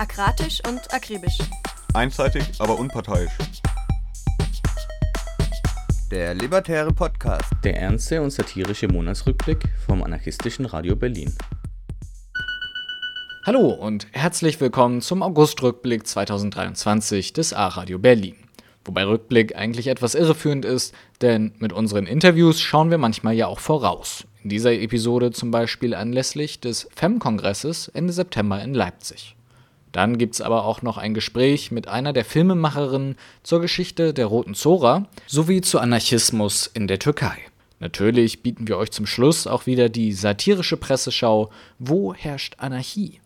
Akratisch und akribisch. Einseitig, aber unparteiisch. Der Libertäre Podcast. Der ernste und satirische Monatsrückblick vom anarchistischen Radio Berlin. Hallo und herzlich willkommen zum Augustrückblick 2023 des A-Radio Berlin. Wobei Rückblick eigentlich etwas irreführend ist, denn mit unseren Interviews schauen wir manchmal ja auch voraus. In dieser Episode zum Beispiel anlässlich des FEM-Kongresses Ende September in Leipzig. Dann gibt es aber auch noch ein Gespräch mit einer der Filmemacherinnen zur Geschichte der Roten Zora sowie zu Anarchismus in der Türkei. Natürlich bieten wir euch zum Schluss auch wieder die satirische Presseschau Wo herrscht Anarchie?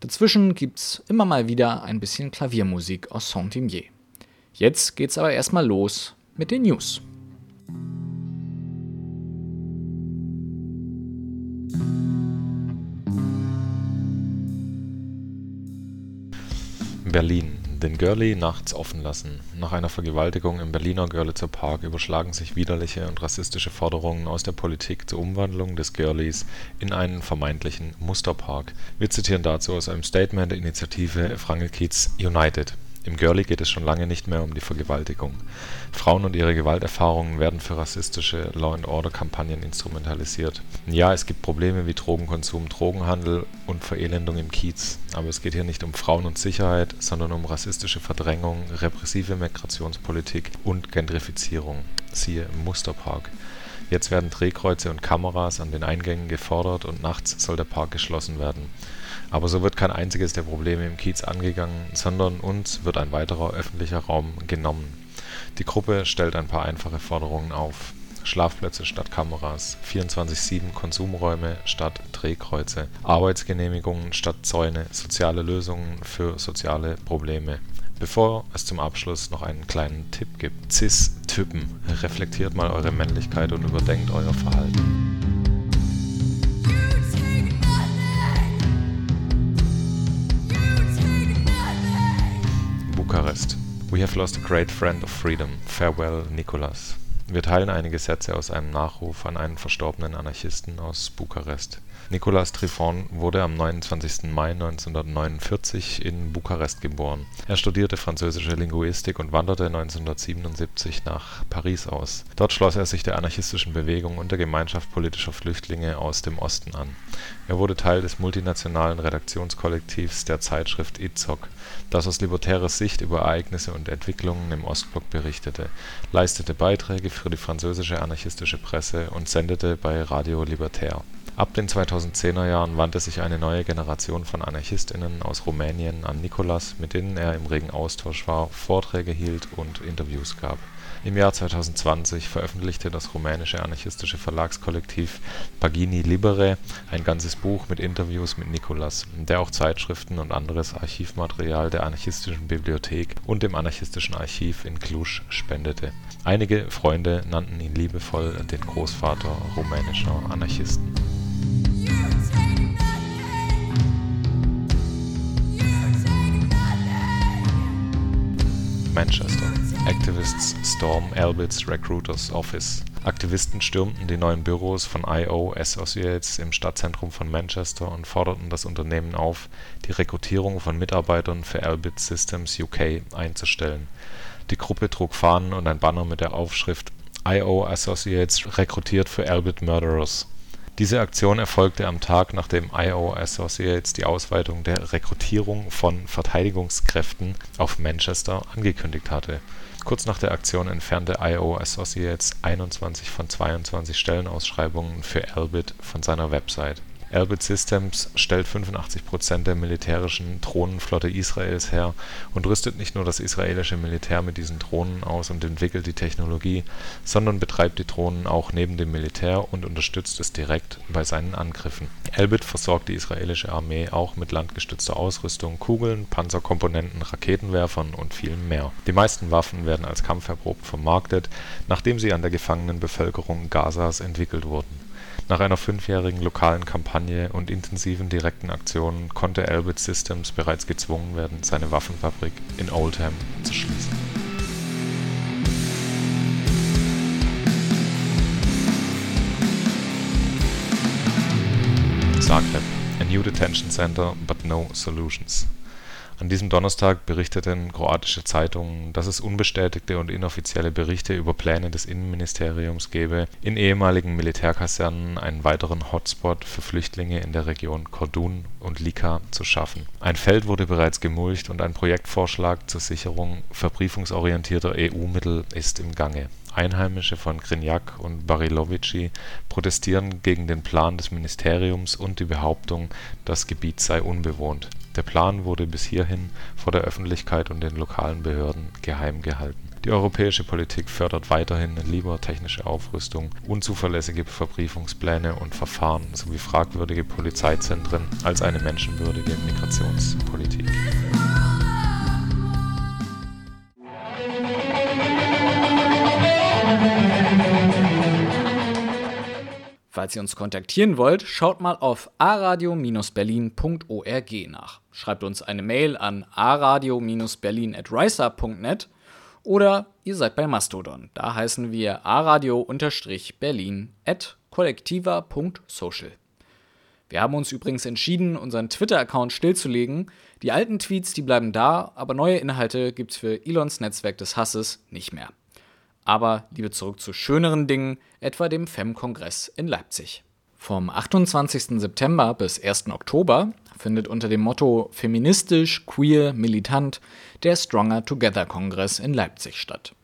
Dazwischen gibt es immer mal wieder ein bisschen Klaviermusik aus Saint-Imier. Jetzt geht's aber erstmal los mit den News. Berlin. Den Görli nachts offen lassen. Nach einer Vergewaltigung im Berliner Görlitzer Park überschlagen sich widerliche und rassistische Forderungen aus der Politik zur Umwandlung des Görlis in einen vermeintlichen Musterpark. Wir zitieren dazu aus einem Statement der Initiative Frangelkiez United im Girlie geht es schon lange nicht mehr um die Vergewaltigung. Frauen und ihre Gewalterfahrungen werden für rassistische Law-and-Order-Kampagnen instrumentalisiert. Ja, es gibt Probleme wie Drogenkonsum, Drogenhandel und Verelendung im Kiez. Aber es geht hier nicht um Frauen und Sicherheit, sondern um rassistische Verdrängung, repressive Migrationspolitik und Gentrifizierung. Siehe Musterpark. Jetzt werden Drehkreuze und Kameras an den Eingängen gefordert und nachts soll der Park geschlossen werden. Aber so wird kein einziges der Probleme im Kiez angegangen, sondern uns wird ein weiterer öffentlicher Raum genommen. Die Gruppe stellt ein paar einfache Forderungen auf. Schlafplätze statt Kameras, 24-7 Konsumräume statt Drehkreuze, Arbeitsgenehmigungen statt Zäune, soziale Lösungen für soziale Probleme. Bevor es zum Abschluss noch einen kleinen Tipp gibt. Cis-Typen, reflektiert mal eure Männlichkeit und überdenkt euer Verhalten. Bukarest. We have lost a great friend of freedom. Farewell, Nicolas. Wir teilen einige Sätze aus einem Nachruf an einen verstorbenen Anarchisten aus Bukarest. Nicolas Trifon wurde am 29. Mai 1949 in Bukarest geboren. Er studierte französische Linguistik und wanderte 1977 nach Paris aus. Dort schloss er sich der anarchistischen Bewegung und der Gemeinschaft politischer Flüchtlinge aus dem Osten an. Er wurde Teil des multinationalen Redaktionskollektivs der Zeitschrift Izok, das aus libertärer Sicht über Ereignisse und Entwicklungen im Ostblock berichtete, leistete Beiträge für die französische anarchistische Presse und sendete bei Radio Libertaire Ab den 2010er Jahren wandte sich eine neue Generation von AnarchistInnen aus Rumänien an Nicolas, mit denen er im regen Austausch war, Vorträge hielt und Interviews gab. Im Jahr 2020 veröffentlichte das rumänische anarchistische Verlagskollektiv Pagini Libere ein ganzes Buch mit Interviews mit Nicolas, der auch Zeitschriften und anderes Archivmaterial der Anarchistischen Bibliothek und dem Anarchistischen Archiv in Cluj spendete. Einige Freunde nannten ihn liebevoll den Großvater rumänischer Anarchisten Manchester. Activists storm Albit's Recruiters Office. Aktivisten stürmten die neuen Büros von I.O. Associates im Stadtzentrum von Manchester und forderten das Unternehmen auf, die Rekrutierung von Mitarbeitern für Albit Systems UK einzustellen. Die Gruppe trug Fahnen und ein Banner mit der Aufschrift I.O. Associates rekrutiert für Albit Murderers diese Aktion erfolgte am Tag, nachdem I.O. Associates die Ausweitung der Rekrutierung von Verteidigungskräften auf Manchester angekündigt hatte. Kurz nach der Aktion entfernte I.O. Associates 21 von 22 Stellenausschreibungen für Elbit von seiner Website Elbit Systems stellt 85 Prozent der militärischen Drohnenflotte Israels her und rüstet nicht nur das israelische Militär mit diesen Drohnen aus und entwickelt die Technologie, sondern betreibt die Drohnen auch neben dem Militär und unterstützt es direkt bei seinen Angriffen. Elbit versorgt die israelische Armee auch mit landgestützter Ausrüstung, Kugeln, Panzerkomponenten, Raketenwerfern und vielem mehr. Die meisten Waffen werden als kampferprobt vermarktet, nachdem sie an der gefangenen Bevölkerung Gazas entwickelt wurden nach einer fünfjährigen lokalen Kampagne und intensiven direkten Aktionen konnte Elbit Systems bereits gezwungen werden, seine Waffenfabrik in Oldham zu schließen. Zagreb: A new detention center but no solutions An diesem Donnerstag berichteten kroatische Zeitungen, dass es unbestätigte und inoffizielle Berichte über Pläne des Innenministeriums gebe, in ehemaligen Militärkasernen einen weiteren Hotspot für Flüchtlinge in der Region Kordun und Lika zu schaffen. Ein Feld wurde bereits gemulcht und ein Projektvorschlag zur Sicherung verbriefungsorientierter EU-Mittel ist im Gange. Einheimische von Grinjak und Barilovici protestieren gegen den Plan des Ministeriums und die Behauptung, das Gebiet sei unbewohnt. Der Plan wurde bis hierhin vor der Öffentlichkeit und den lokalen Behörden geheim gehalten. Die europäische Politik fördert weiterhin lieber technische Aufrüstung, unzuverlässige Verbriefungspläne und Verfahren sowie fragwürdige Polizeizentren als eine menschenwürdige Migrationspolitik Falls ihr uns kontaktieren wollt, schaut mal auf aradio-berlin.org nach. Schreibt uns eine Mail an aradio-berlin.riseup.net oder ihr seid bei Mastodon. Da heißen wir aradio-berlin at kollektiva.social. Wir haben uns übrigens entschieden, unseren Twitter-Account stillzulegen. Die alten Tweets, die bleiben da, aber neue Inhalte gibt's für Elons Netzwerk des Hasses nicht mehr. Aber liebe zurück zu schöneren Dingen, etwa dem FEM-Kongress in Leipzig. Vom 28. September bis 1. Oktober findet unter dem Motto Feministisch, Queer, Militant der Stronger Together Kongress in Leipzig statt.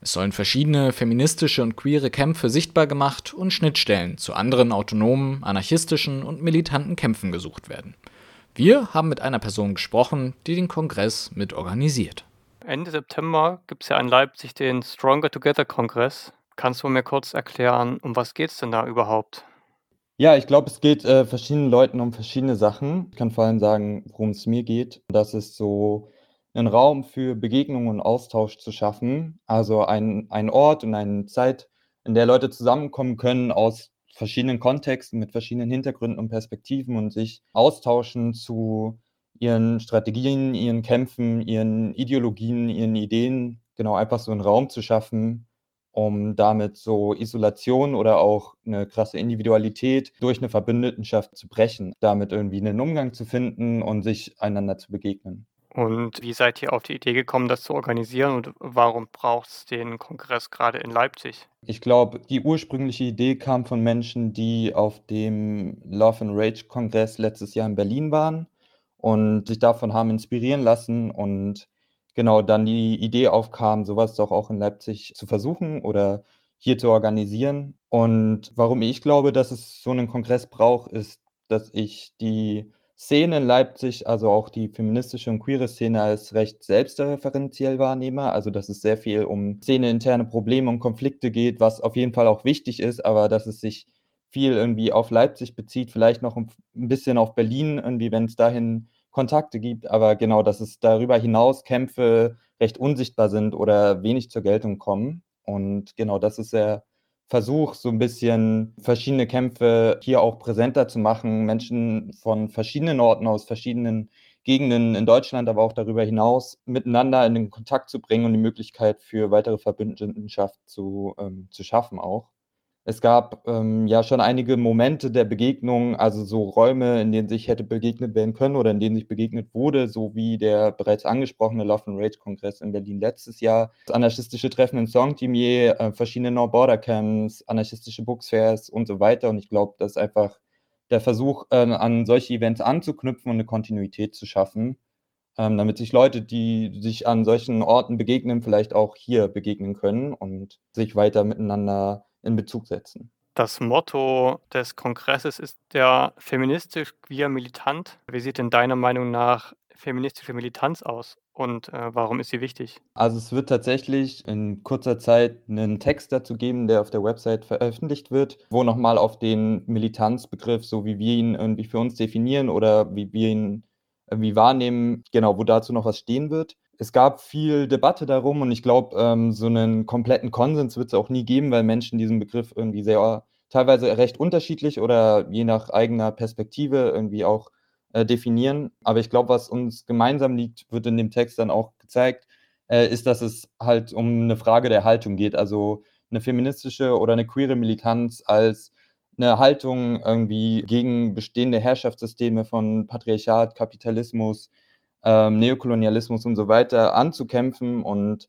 Es sollen verschiedene feministische und queere Kämpfe sichtbar gemacht und Schnittstellen zu anderen autonomen, anarchistischen und militanten Kämpfen gesucht werden. Wir haben mit einer Person gesprochen, die den Kongress mitorganisiert. Ende September gibt es ja in Leipzig den Stronger Together Kongress. Kannst du mir kurz erklären, um was geht es denn da überhaupt? Ja, ich glaube, es geht äh, verschiedenen Leuten um verschiedene Sachen. Ich kann vor allem sagen, worum es mir geht. Das ist so einen Raum für Begegnung und Austausch zu schaffen. Also ein, ein Ort und eine Zeit, in der Leute zusammenkommen können aus verschiedenen Kontexten, mit verschiedenen Hintergründen und Perspektiven und sich austauschen zu ihren Strategien, ihren Kämpfen, ihren Ideologien, ihren Ideen, genau einfach so einen Raum zu schaffen, um damit so Isolation oder auch eine krasse Individualität durch eine Verbündetenschaft zu brechen, damit irgendwie einen Umgang zu finden und sich einander zu begegnen. Und wie seid ihr auf die Idee gekommen, das zu organisieren und warum braucht es den Kongress gerade in Leipzig? Ich glaube, die ursprüngliche Idee kam von Menschen, die auf dem Love and Rage Kongress letztes Jahr in Berlin waren und sich davon haben inspirieren lassen und genau dann die Idee aufkam, sowas doch auch in Leipzig zu versuchen oder hier zu organisieren. Und warum ich glaube, dass es so einen Kongress braucht, ist, dass ich die Szene in Leipzig, also auch die feministische und queere Szene als recht selbstreferenziell wahrnehme. Also dass es sehr viel um szeneinterne Probleme und Konflikte geht, was auf jeden Fall auch wichtig ist, aber dass es sich viel irgendwie auf Leipzig bezieht, vielleicht noch ein bisschen auf Berlin, irgendwie, wenn es dahin Kontakte gibt, aber genau, dass es darüber hinaus Kämpfe recht unsichtbar sind oder wenig zur Geltung kommen. Und genau, das ist der Versuch, so ein bisschen verschiedene Kämpfe hier auch präsenter zu machen, Menschen von verschiedenen Orten aus verschiedenen Gegenden in Deutschland, aber auch darüber hinaus miteinander in den Kontakt zu bringen und die Möglichkeit für weitere Verbündenschaft zu, ähm, zu schaffen auch. Es gab ähm, ja schon einige Momente der Begegnung, also so Räume, in denen sich hätte begegnet werden können oder in denen sich begegnet wurde, so wie der bereits angesprochene Love and Rage Kongress in Berlin letztes Jahr, das anarchistische Treffen in Songtimier, äh, verschiedene No-Border-Camps, anarchistische Booksfairs und so weiter. Und ich glaube, das ist einfach der Versuch, äh, an solche Events anzuknüpfen und eine Kontinuität zu schaffen, ähm, damit sich Leute, die sich an solchen Orten begegnen, vielleicht auch hier begegnen können und sich weiter miteinander in Bezug setzen. Das Motto des Kongresses ist der feministisch queer militant. Wie sieht denn deiner Meinung nach feministische Militanz aus und äh, warum ist sie wichtig? Also es wird tatsächlich in kurzer Zeit einen Text dazu geben, der auf der Website veröffentlicht wird, wo nochmal auf den Militanzbegriff, so wie wir ihn irgendwie für uns definieren oder wie wir ihn irgendwie wahrnehmen, genau, wo dazu noch was stehen wird es gab viel Debatte darum und ich glaube, ähm, so einen kompletten Konsens wird es auch nie geben, weil Menschen diesen Begriff irgendwie sehr teilweise recht unterschiedlich oder je nach eigener Perspektive irgendwie auch äh, definieren. Aber ich glaube, was uns gemeinsam liegt, wird in dem Text dann auch gezeigt, äh, ist, dass es halt um eine Frage der Haltung geht. Also eine feministische oder eine queere Militanz als eine Haltung irgendwie gegen bestehende Herrschaftssysteme von Patriarchat, Kapitalismus, ähm, Neokolonialismus und so weiter anzukämpfen und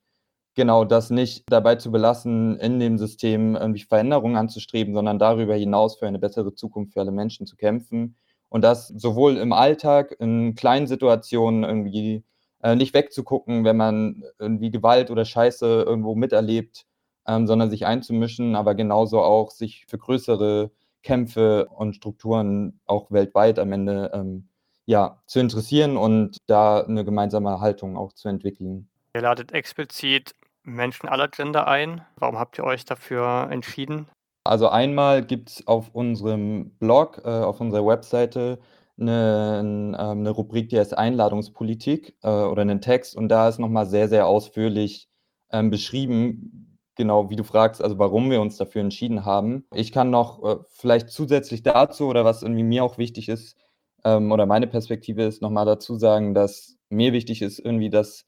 genau das nicht dabei zu belassen, in dem System irgendwie Veränderungen anzustreben, sondern darüber hinaus für eine bessere Zukunft für alle Menschen zu kämpfen. Und das sowohl im Alltag, in kleinen Situationen irgendwie äh, nicht wegzugucken, wenn man irgendwie Gewalt oder Scheiße irgendwo miterlebt, ähm, sondern sich einzumischen, aber genauso auch sich für größere Kämpfe und Strukturen auch weltweit am Ende ähm, ja, zu interessieren und da eine gemeinsame Haltung auch zu entwickeln. Ihr ladet explizit Menschen aller Gender ein. Warum habt ihr euch dafür entschieden? Also einmal gibt es auf unserem Blog, äh, auf unserer Webseite eine, ähm, 'ne Rubrik, die heißt Einladungspolitik äh, oder einen Text und da ist nochmal sehr, sehr ausführlich ähm, beschrieben, genau wie du fragst, also warum wir uns dafür entschieden haben. Ich kann noch äh, vielleicht zusätzlich dazu oder was irgendwie mir auch wichtig ist ähm, oder meine Perspektive ist, nochmal dazu sagen, dass mir wichtig ist irgendwie, dass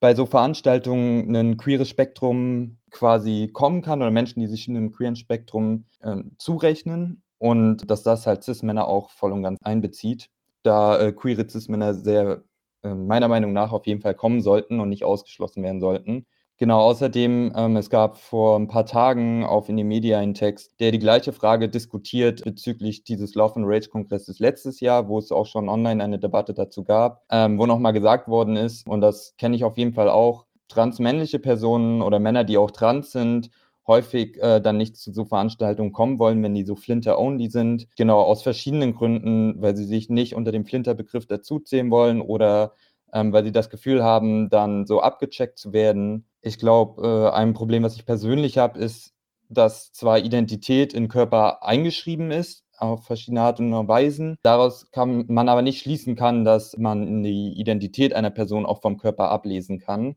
bei so Veranstaltungen ein queeres Spektrum quasi kommen kann oder Menschen, die sich in einem queeren Spektrum ähm, zurechnen und dass das halt Cis-Männer auch voll und ganz einbezieht, da äh, queere Cis-Männer sehr äh, meiner Meinung nach auf jeden Fall kommen sollten und nicht ausgeschlossen werden sollten. Genau, außerdem, ähm, es gab vor ein paar Tagen auf Indymedia einen Text, der die gleiche Frage diskutiert bezüglich dieses Love and Rage Kongresses letztes Jahr, wo es auch schon online eine Debatte dazu gab, ähm, wo nochmal gesagt worden ist, und das kenne ich auf jeden Fall auch, transmännliche Personen oder Männer, die auch trans sind, häufig äh, dann nicht zu so Veranstaltungen kommen wollen, wenn die so Flinter-only sind. Genau, aus verschiedenen Gründen, weil sie sich nicht unter dem Flinter-Begriff dazuzählen wollen oder ähm, weil sie das Gefühl haben, dann so abgecheckt zu werden. Ich glaube, äh, ein Problem, was ich persönlich habe, ist, dass zwar Identität in Körper eingeschrieben ist, auf verschiedene Art und Weisen. Daraus kann man aber nicht schließen kann, dass man die Identität einer Person auch vom Körper ablesen kann.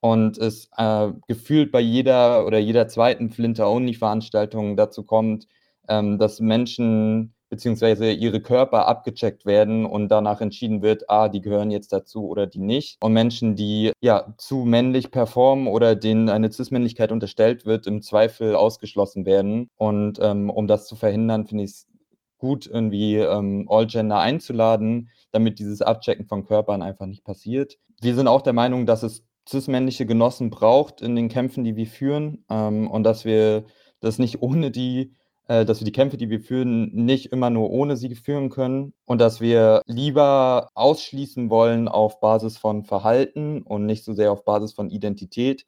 Und es äh, gefühlt bei jeder oder jeder zweiten Flinter-Only-Veranstaltung dazu kommt, ähm, dass Menschen beziehungsweise ihre Körper abgecheckt werden und danach entschieden wird, ah, die gehören jetzt dazu oder die nicht. Und Menschen, die ja zu männlich performen oder denen eine Cis-Männlichkeit unterstellt wird, im Zweifel ausgeschlossen werden. Und ähm, um das zu verhindern, finde ich es gut, irgendwie ähm, All-Gender einzuladen, damit dieses Abchecken von Körpern einfach nicht passiert. Wir sind auch der Meinung, dass es cis-männliche Genossen braucht in den Kämpfen, die wir führen ähm, und dass wir das nicht ohne die dass wir die Kämpfe, die wir führen, nicht immer nur ohne sie führen können und dass wir lieber ausschließen wollen auf Basis von Verhalten und nicht so sehr auf Basis von Identität,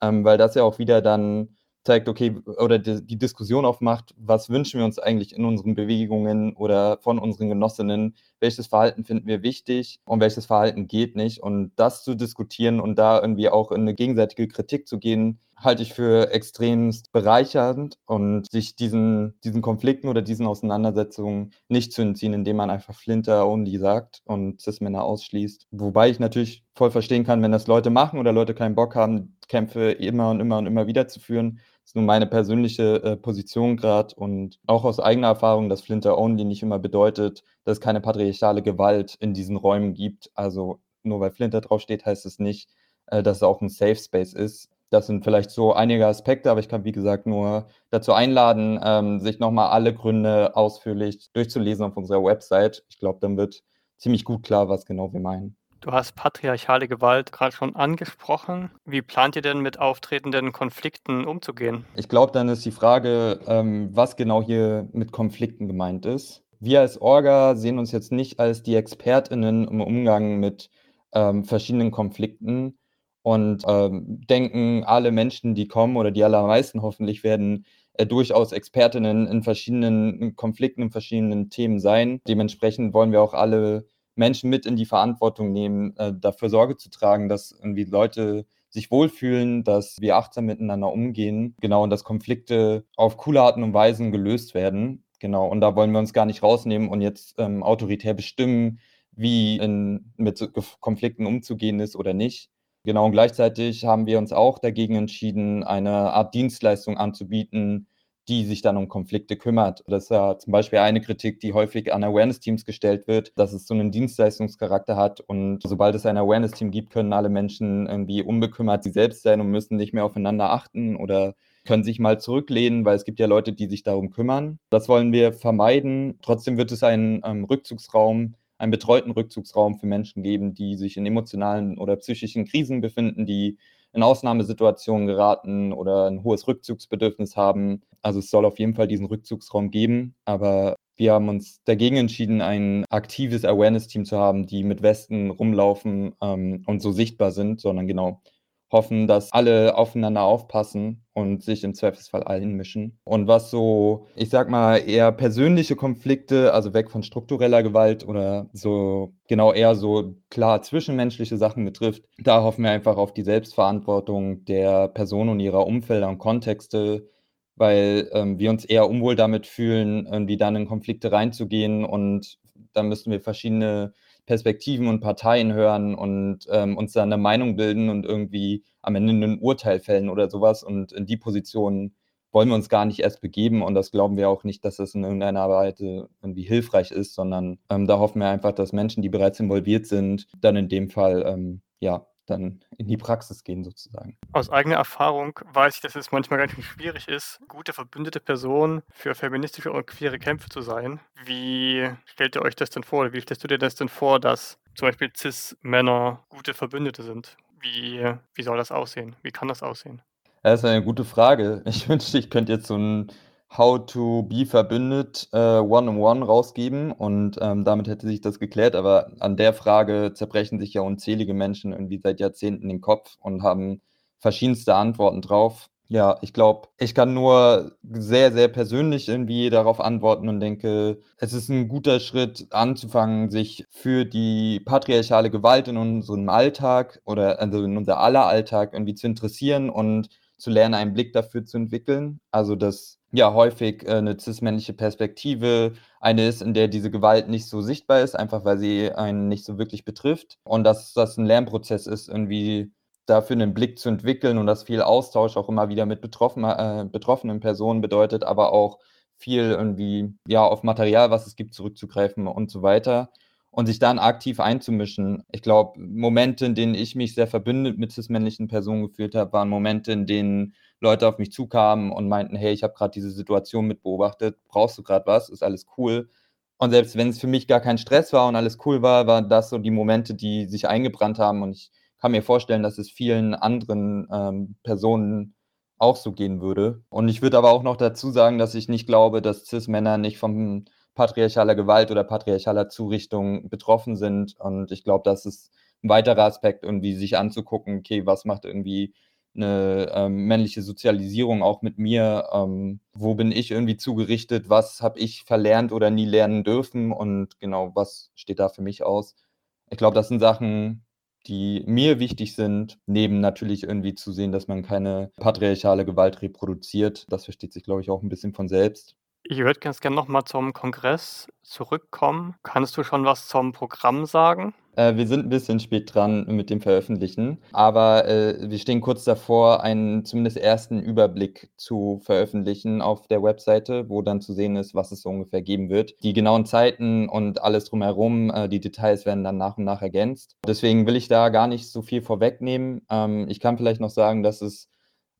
ähm, weil das ja auch wieder dann zeigt, okay, oder die, die, Diskussion aufmacht, was wünschen wir uns eigentlich in unseren Bewegungen oder von unseren Genossinnen, welches Verhalten finden wir wichtig und welches Verhalten geht nicht. Und das zu diskutieren und da irgendwie auch in eine gegenseitige Kritik zu gehen, halte ich für extremst bereichernd und sich diesen, diesen Konflikten oder diesen Auseinandersetzungen nicht zu entziehen, indem man einfach Flinter only sagt und Cis-Männer ausschließt. Wobei ich natürlich voll verstehen kann, wenn das Leute machen oder Leute keinen Bock haben, Kämpfe immer und immer und immer wieder zu führen, das ist nur meine persönliche äh, Position gerade und auch aus eigener Erfahrung, dass Flinter Only nicht immer bedeutet, dass es keine patriarchale Gewalt in diesen Räumen gibt. Also nur weil Flinter draufsteht, heißt es nicht, äh, dass es auch ein Safe Space ist. Das sind vielleicht so einige Aspekte, aber ich kann, wie gesagt, nur dazu einladen, ähm, sich nochmal alle Gründe ausführlich durchzulesen auf unserer Website. Ich glaube, dann wird ziemlich gut klar, was genau wir meinen. Du hast patriarchale Gewalt gerade schon angesprochen. Wie plant ihr denn mit auftretenden Konflikten umzugehen? Ich glaube, dann ist die Frage, ähm, was genau hier mit Konflikten gemeint ist. Wir als Orga sehen uns jetzt nicht als die ExpertInnen im Umgang mit ähm, verschiedenen Konflikten und ähm, denken, alle Menschen, die kommen oder die allermeisten hoffentlich werden äh, durchaus Expertinnen in verschiedenen Konflikten, in verschiedenen Themen sein. Dementsprechend wollen wir auch alle Menschen mit in die Verantwortung nehmen, äh, dafür Sorge zu tragen, dass irgendwie Leute sich wohlfühlen, dass wir achtsam miteinander umgehen, genau, und dass Konflikte auf coole Arten und Weisen gelöst werden. Genau, und da wollen wir uns gar nicht rausnehmen und jetzt ähm, autoritär bestimmen, wie in, mit Konflikten umzugehen ist oder nicht. Genau, und gleichzeitig haben wir uns auch dagegen entschieden, eine Art Dienstleistung anzubieten, die sich dann um Konflikte kümmert. Das ist ja zum Beispiel eine Kritik, die häufig an Awareness-Teams gestellt wird, dass es so einen Dienstleistungscharakter hat und sobald es ein Awareness-Team gibt, können alle Menschen irgendwie unbekümmert sie selbst sein und müssen nicht mehr aufeinander achten oder können sich mal zurücklehnen, weil es gibt ja Leute, die sich darum kümmern. Das wollen wir vermeiden. Trotzdem wird es ein ähm, Rückzugsraum einen betreuten Rückzugsraum für Menschen geben, die sich in emotionalen oder psychischen Krisen befinden, die in Ausnahmesituationen geraten oder ein hohes Rückzugsbedürfnis haben. Also es soll auf jeden Fall diesen Rückzugsraum geben, aber wir haben uns dagegen entschieden, ein aktives Awareness-Team zu haben, die mit Westen rumlaufen ähm, und so sichtbar sind, sondern genau hoffen, dass alle aufeinander aufpassen und sich im Zweifelsfall einmischen. Und was so, ich sag mal, eher persönliche Konflikte, also weg von struktureller Gewalt oder so, genau eher so klar zwischenmenschliche Sachen betrifft, da hoffen wir einfach auf die Selbstverantwortung der Person und ihrer Umfelder und Kontexte, weil ähm, wir uns eher unwohl damit fühlen, irgendwie dann in Konflikte reinzugehen und dann müssten wir verschiedene Perspektiven und Parteien hören und ähm, uns dann eine Meinung bilden und irgendwie am Ende ein Urteil fällen oder sowas. Und in die Position wollen wir uns gar nicht erst begeben und das glauben wir auch nicht, dass das in irgendeiner Weise irgendwie hilfreich ist, sondern ähm, da hoffen wir einfach, dass Menschen, die bereits involviert sind, dann in dem Fall ähm, ja dann in die Praxis gehen sozusagen. Aus eigener Erfahrung weiß ich, dass es manchmal ganz schwierig ist, gute verbündete Person für feministische und queere Kämpfe zu sein. Wie stellt ihr euch das denn vor? Wie stellst du dir das denn vor, dass zum Beispiel Cis-Männer gute Verbündete sind? Wie, wie soll das aussehen? Wie kann das aussehen? Das ist eine gute Frage. Ich wünschte, ich könnte jetzt so ein How to be verbündet äh, One-on-One rausgeben und ähm, damit hätte sich das geklärt. Aber an der Frage zerbrechen sich ja unzählige Menschen irgendwie seit Jahrzehnten den Kopf und haben verschiedenste Antworten drauf. Ja, ich glaube, ich kann nur sehr, sehr persönlich irgendwie darauf antworten und denke, es ist ein guter Schritt anzufangen, sich für die patriarchale Gewalt in unserem Alltag oder also in unser aller Alltag irgendwie zu interessieren und zu lernen, einen Blick dafür zu entwickeln. Also, dass ja häufig äh, 'ne cis-männliche Perspektive eine ist, in der diese Gewalt nicht so sichtbar ist, einfach weil sie einen nicht so wirklich betrifft und dass das ein Lernprozess ist, irgendwie dafür einen Blick zu entwickeln und dass viel Austausch auch immer wieder mit betroffen äh, betroffenen Personen bedeutet, aber auch viel irgendwie, ja, auf Material, was es gibt, zurückzugreifen und so weiter und sich dann aktiv einzumischen. Ich glaube, Momente, in denen ich mich sehr verbündet mit cis-männlichen Personen gefühlt habe, waren Momente, in denen Leute auf mich zukamen und meinten, hey, ich habe gerade diese Situation mit beobachtet, brauchst du gerade was, ist alles cool. Und selbst wenn es für mich gar kein Stress war und alles cool war, waren das so die Momente, die sich eingebrannt haben. Und ich kann mir vorstellen, dass es vielen anderen ähm, Personen auch so gehen würde. Und ich würde aber auch noch dazu sagen, dass ich nicht glaube, dass Cis-Männer nicht von patriarchaler Gewalt oder patriarchaler Zurichtung betroffen sind. Und ich glaube, das ist ein weiterer Aspekt, irgendwie sich anzugucken, okay, was macht irgendwie eine ähm, männliche Sozialisierung auch mit mir. Ähm, wo bin ich irgendwie zugerichtet? Was habe ich verlernt oder nie lernen dürfen? Und genau, was steht da für mich aus? Ich glaube, das sind Sachen, die mir wichtig sind, neben natürlich irgendwie zu sehen, dass man keine patriarchale Gewalt reproduziert. Das versteht sich, glaube ich, auch ein bisschen von selbst. Ich würde ganz gerne nochmal zum Kongress zurückkommen. Kannst du schon was zum Programm sagen? Äh, wir sind ein bisschen spät dran mit dem Veröffentlichen, aber äh, wir stehen kurz davor, einen zumindest ersten Überblick zu veröffentlichen auf der Webseite, wo dann zu sehen ist, was es so ungefähr geben wird. Die genauen Zeiten und alles drumherum, äh, die Details werden dann nach und nach ergänzt. Deswegen will ich da gar nicht so viel vorwegnehmen. Ähm, ich kann vielleicht noch sagen, dass es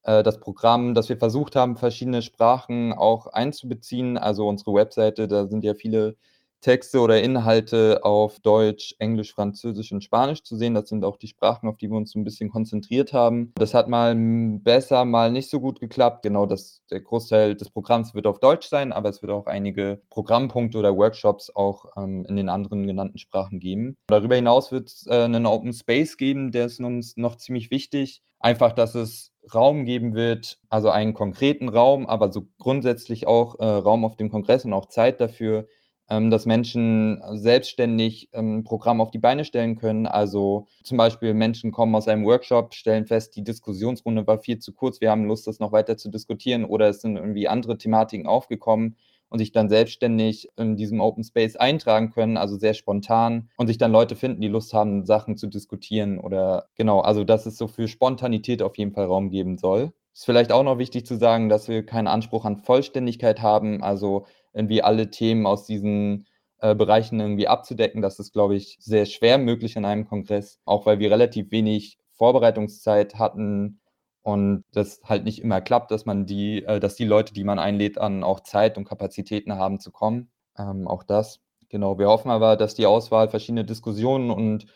das Programm, dass wir versucht haben, verschiedene Sprachen auch einzubeziehen. Also unsere Webseite, da sind ja viele Texte oder Inhalte auf Deutsch, Englisch, Französisch und Spanisch zu sehen. Das sind auch die Sprachen, auf die wir uns so ein bisschen konzentriert haben. Das hat mal besser, mal nicht so gut geklappt. Genau, das, der Großteil des Programms wird auf Deutsch sein, aber es wird auch einige Programmpunkte oder Workshops auch ähm, in den anderen genannten Sprachen geben. Darüber hinaus wird es äh, einen Open Space geben, der ist uns noch ziemlich wichtig. Einfach, dass es Raum geben wird, also einen konkreten Raum, aber so grundsätzlich auch äh, Raum auf dem Kongress und auch Zeit dafür, ähm, dass Menschen selbstständig ein ähm, Programm auf die Beine stellen können. Also zum Beispiel Menschen kommen aus einem Workshop, stellen fest, die Diskussionsrunde war viel zu kurz, wir haben Lust, das noch weiter zu diskutieren oder es sind irgendwie andere Thematiken aufgekommen und sich dann selbstständig in diesem Open Space eintragen können, also sehr spontan und sich dann Leute finden, die Lust haben, Sachen zu diskutieren oder genau, also dass es so für Spontanität auf jeden Fall Raum geben soll. Ist vielleicht auch noch wichtig zu sagen, dass wir keinen Anspruch an Vollständigkeit haben, also irgendwie alle Themen aus diesen äh, Bereichen irgendwie abzudecken. Das ist, glaube ich, sehr schwer möglich in einem Kongress, auch weil wir relativ wenig Vorbereitungszeit hatten und das halt nicht immer klappt, dass man die, äh, dass die Leute, die man einlädt, an auch Zeit und Kapazitäten haben zu kommen. Ähm, auch das. Genau, wir hoffen aber, dass die Auswahl verschiedene Diskussionen und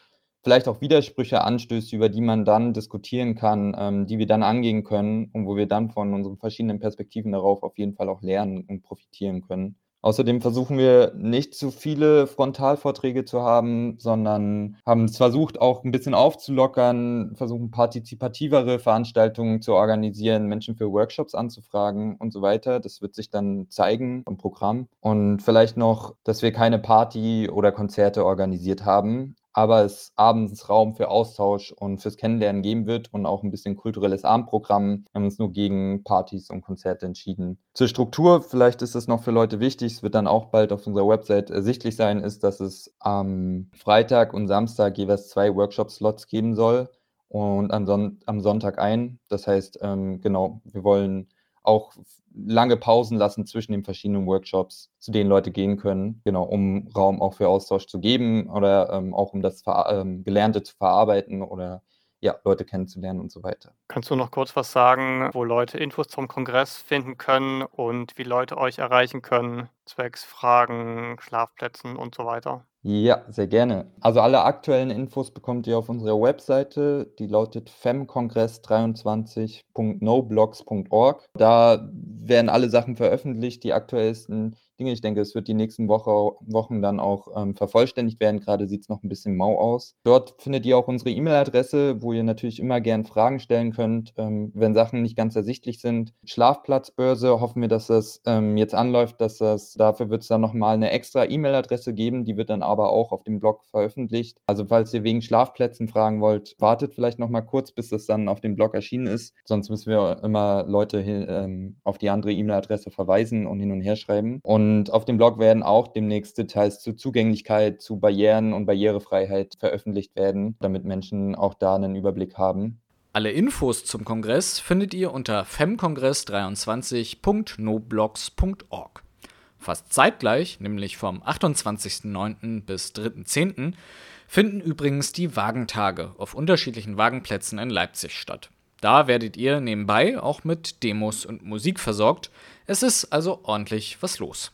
vielleicht auch Widersprüche anstößt, über die man dann diskutieren kann, ähm, die wir dann angehen können und wo wir dann von unseren verschiedenen Perspektiven darauf auf jeden Fall auch lernen und profitieren können. Außerdem versuchen wir nicht zu viele Frontalvorträge zu haben, sondern haben es versucht, auch ein bisschen aufzulockern, versuchen partizipativere Veranstaltungen zu organisieren, Menschen für Workshops anzufragen und so weiter. Das wird sich dann zeigen im Programm. Und vielleicht noch, dass wir keine Party oder Konzerte organisiert haben, aber es abends Raum für Austausch und fürs Kennenlernen geben wird und auch ein bisschen kulturelles Abendprogramm. Wir haben uns nur gegen Partys und Konzerte entschieden. Zur Struktur, vielleicht ist es noch für Leute wichtig, es wird dann auch bald auf unserer Website ersichtlich sein, ist, dass es am Freitag und Samstag jeweils zwei Workshop-Slots geben soll und am, Son am Sonntag ein. Das heißt, ähm, genau, wir wollen auch lange Pausen lassen zwischen den verschiedenen Workshops, zu denen Leute gehen können, genau, um Raum auch für Austausch zu geben oder ähm, auch um das ähm, Gelernte zu verarbeiten oder ja, Leute kennenzulernen und so weiter. Kannst du noch kurz was sagen, wo Leute Infos zum Kongress finden können und wie Leute euch erreichen können, zwecks Fragen, Schlafplätzen und so weiter? Ja, sehr gerne. Also alle aktuellen Infos bekommt ihr auf unserer Webseite, die lautet femkongress23.noblogs.org. Da werden alle Sachen veröffentlicht, die aktuellsten Dinge. Ich denke, es wird die nächsten Woche, Wochen dann auch ähm, vervollständigt werden. Gerade sieht es noch ein bisschen mau aus. Dort findet ihr auch unsere E-Mail-Adresse, wo ihr natürlich immer gern Fragen stellen könnt, ähm, wenn Sachen nicht ganz ersichtlich sind. Schlafplatzbörse hoffen wir, dass das ähm, jetzt anläuft, dass das, dafür wird es dann nochmal eine extra E-Mail-Adresse geben, die wird dann aber auch auf dem Blog veröffentlicht. Also falls ihr wegen Schlafplätzen fragen wollt, wartet vielleicht nochmal kurz, bis das dann auf dem Blog erschienen ist. Sonst müssen wir immer Leute hin, ähm, auf die andere E-Mail-Adresse verweisen und hin und her schreiben. Und und auf dem Blog werden auch demnächst Details zu Zugänglichkeit, zu Barrieren und Barrierefreiheit veröffentlicht werden, damit Menschen auch da einen Überblick haben. Alle Infos zum Kongress findet ihr unter femkongress23.noblogs.org. Fast zeitgleich, nämlich vom 28.09. bis 3.10., finden übrigens die Wagentage auf unterschiedlichen Wagenplätzen in Leipzig statt. Da werdet ihr nebenbei auch mit Demos und Musik versorgt. Es ist also ordentlich was los.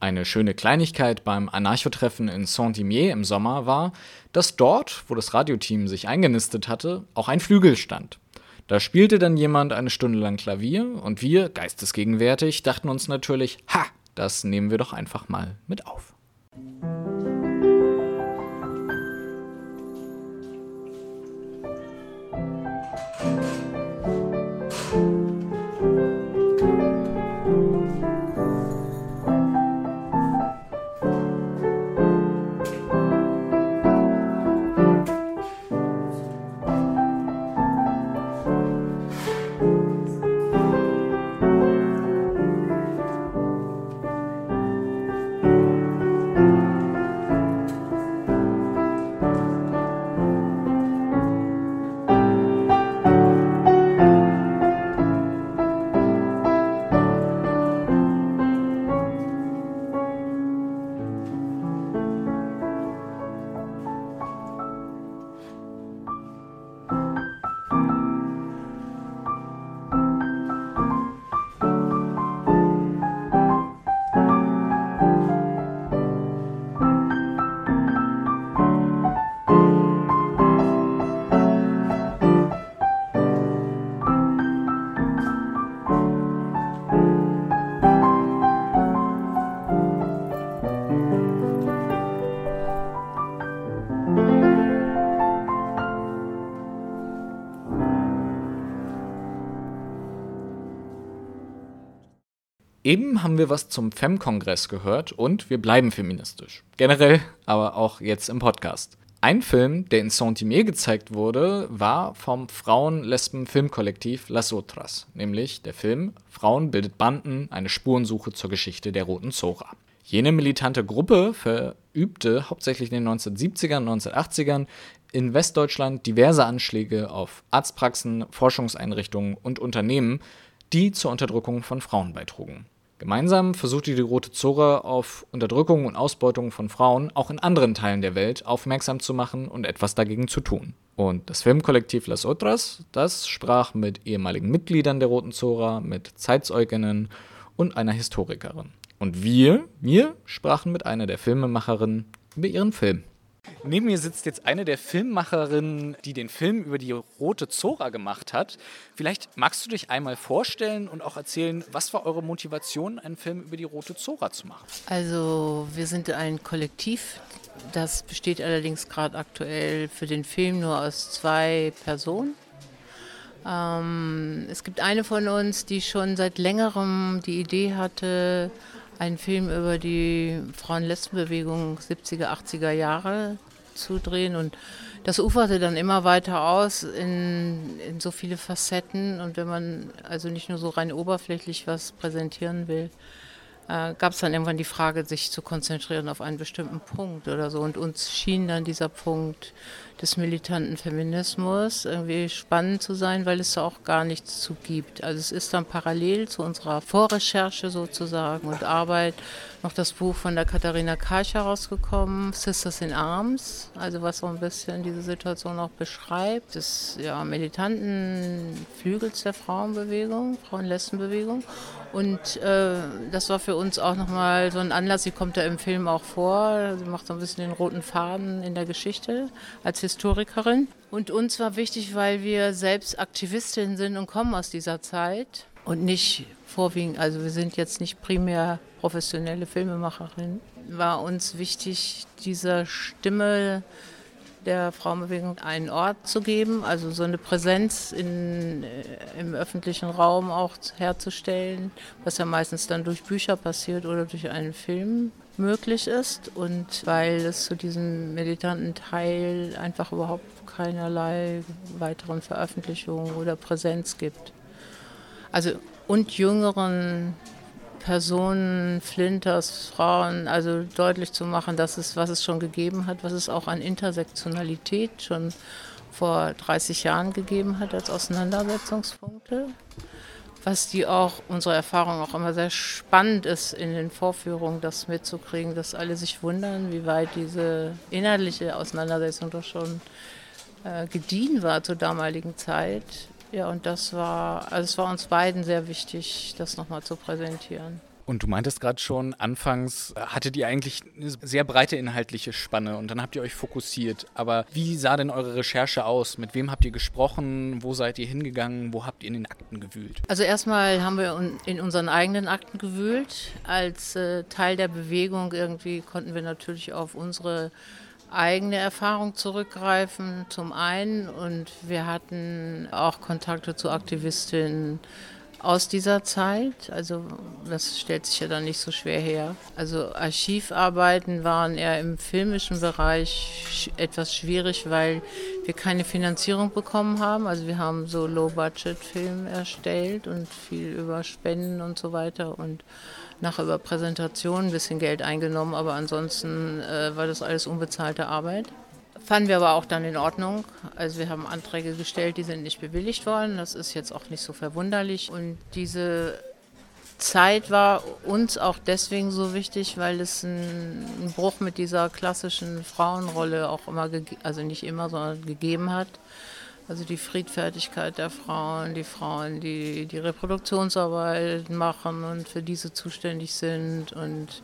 Eine schöne Kleinigkeit beim Anarcho-Treffen in Saint-Imier im Sommer war, dass dort, wo das Radioteam sich eingenistet hatte, auch ein Flügel stand. Da spielte dann jemand eine Stunde lang Klavier und wir, geistesgegenwärtig, dachten uns natürlich, ha, das nehmen wir doch einfach mal mit auf. Eben haben wir was zum FEM-Kongress gehört und wir bleiben feministisch. Generell, aber auch jetzt im Podcast. Ein Film, der in Saint-Imier gezeigt wurde, war vom Frauen-Lesben-Filmkollektiv Las Otras, nämlich der Film Frauen bildet Banden, eine Spurensuche zur Geschichte der Roten Zora. Jene militante Gruppe verübte hauptsächlich in den 1970ern und 1980ern in Westdeutschland diverse Anschläge auf Arztpraxen, Forschungseinrichtungen und Unternehmen, die zur Unterdrückung von Frauen beitrugen. Gemeinsam versuchte die Rote Zora auf Unterdrückung und Ausbeutung von Frauen auch in anderen Teilen der Welt aufmerksam zu machen und etwas dagegen zu tun. Und das Filmkollektiv Las Otras, das sprach mit ehemaligen Mitgliedern der Roten Zora, mit Zeitzeuginnen und einer Historikerin. Und wir, wir sprachen mit einer der Filmemacherinnen über ihren Film. Neben mir sitzt jetzt eine der Filmemacherinnen, die den Film über die Rote Zora gemacht hat. Vielleicht magst du dich einmal vorstellen und auch erzählen, was war eure Motivation, einen Film über die Rote Zora zu machen? Also wir sind ein Kollektiv, das besteht allerdings gerade aktuell für den Film nur aus zwei Personen. Ähm, es gibt eine von uns, die schon seit längerem die Idee hatte, einen Film über die Frauen-Lesben-Bewegung 70er, 80er Jahre zu drehen. Und das uferte dann immer weiter aus in, in so viele Facetten. Und wenn man also nicht nur so rein oberflächlich was präsentieren will, äh, gab es dann irgendwann die Frage, sich zu konzentrieren auf einen bestimmten Punkt oder so. Und uns schien dann dieser Punkt des militanten Feminismus irgendwie spannend zu sein, weil es da auch gar nichts zu gibt. Also es ist dann parallel zu unserer Vorrecherche sozusagen und Arbeit noch das Buch von der Katharina Karch herausgekommen, Sisters in Arms, also was so ein bisschen diese Situation auch beschreibt, des ja, militanten Flügels der Frauenbewegung, Frauenlesbenbewegung. Und äh, das war für uns auch nochmal so ein Anlass, sie kommt da im Film auch vor, sie macht so ein bisschen den roten Faden in der Geschichte als Historikerin. Und uns war wichtig, weil wir selbst Aktivistinnen sind und kommen aus dieser Zeit. Und nicht vorwiegend, also wir sind jetzt nicht primär professionelle Filmemacherinnen, war uns wichtig, dieser Stimme der Frauenbewegung einen Ort zu geben, also so eine Präsenz in, äh, im öffentlichen Raum auch herzustellen, was ja meistens dann durch Bücher passiert oder durch einen Film möglich ist und weil es zu diesem militanten Teil einfach überhaupt keinerlei weiteren Veröffentlichungen oder Präsenz gibt. Also und jüngeren Personen, Flinters, Frauen, also deutlich zu machen, dass es, was es schon gegeben hat, was es auch an Intersektionalität schon vor 30 Jahren gegeben hat als Auseinandersetzungspunkte. Was die auch, unsere Erfahrung auch immer sehr spannend ist, in den Vorführungen das mitzukriegen, dass alle sich wundern, wie weit diese inhaltliche Auseinandersetzung doch schon äh, gediehen war zur damaligen Zeit ja, und das war, also es war uns beiden sehr wichtig, das nochmal zu präsentieren. Und du meintest gerade schon, anfangs hattet ihr eigentlich eine sehr breite inhaltliche Spanne und dann habt ihr euch fokussiert. Aber wie sah denn eure Recherche aus? Mit wem habt ihr gesprochen? Wo seid ihr hingegangen? Wo habt ihr in den Akten gewühlt? Also erstmal haben wir in unseren eigenen Akten gewühlt. Als äh, Teil der Bewegung irgendwie konnten wir natürlich auf unsere eigene Erfahrung zurückgreifen, zum einen. Und wir hatten auch Kontakte zu Aktivistinnen aus dieser Zeit. Also das stellt sich ja dann nicht so schwer her. Also Archivarbeiten waren eher im filmischen Bereich etwas schwierig, weil wir keine Finanzierung bekommen haben. Also wir haben so Low-Budget-Film erstellt und viel über Spenden und so weiter und nachher über Präsentationen ein bisschen Geld eingenommen, aber ansonsten äh, war das alles unbezahlte Arbeit. Fanden wir aber auch dann in Ordnung. Also wir haben Anträge gestellt, die sind nicht bewilligt worden. Das ist jetzt auch nicht so verwunderlich. Und diese Zeit war uns auch deswegen so wichtig, weil es einen Bruch mit dieser klassischen Frauenrolle auch immer, also nicht immer, sondern gegeben hat. Also die Friedfertigkeit der Frauen, die Frauen, die die Reproduktionsarbeit machen und für diese zuständig sind. Und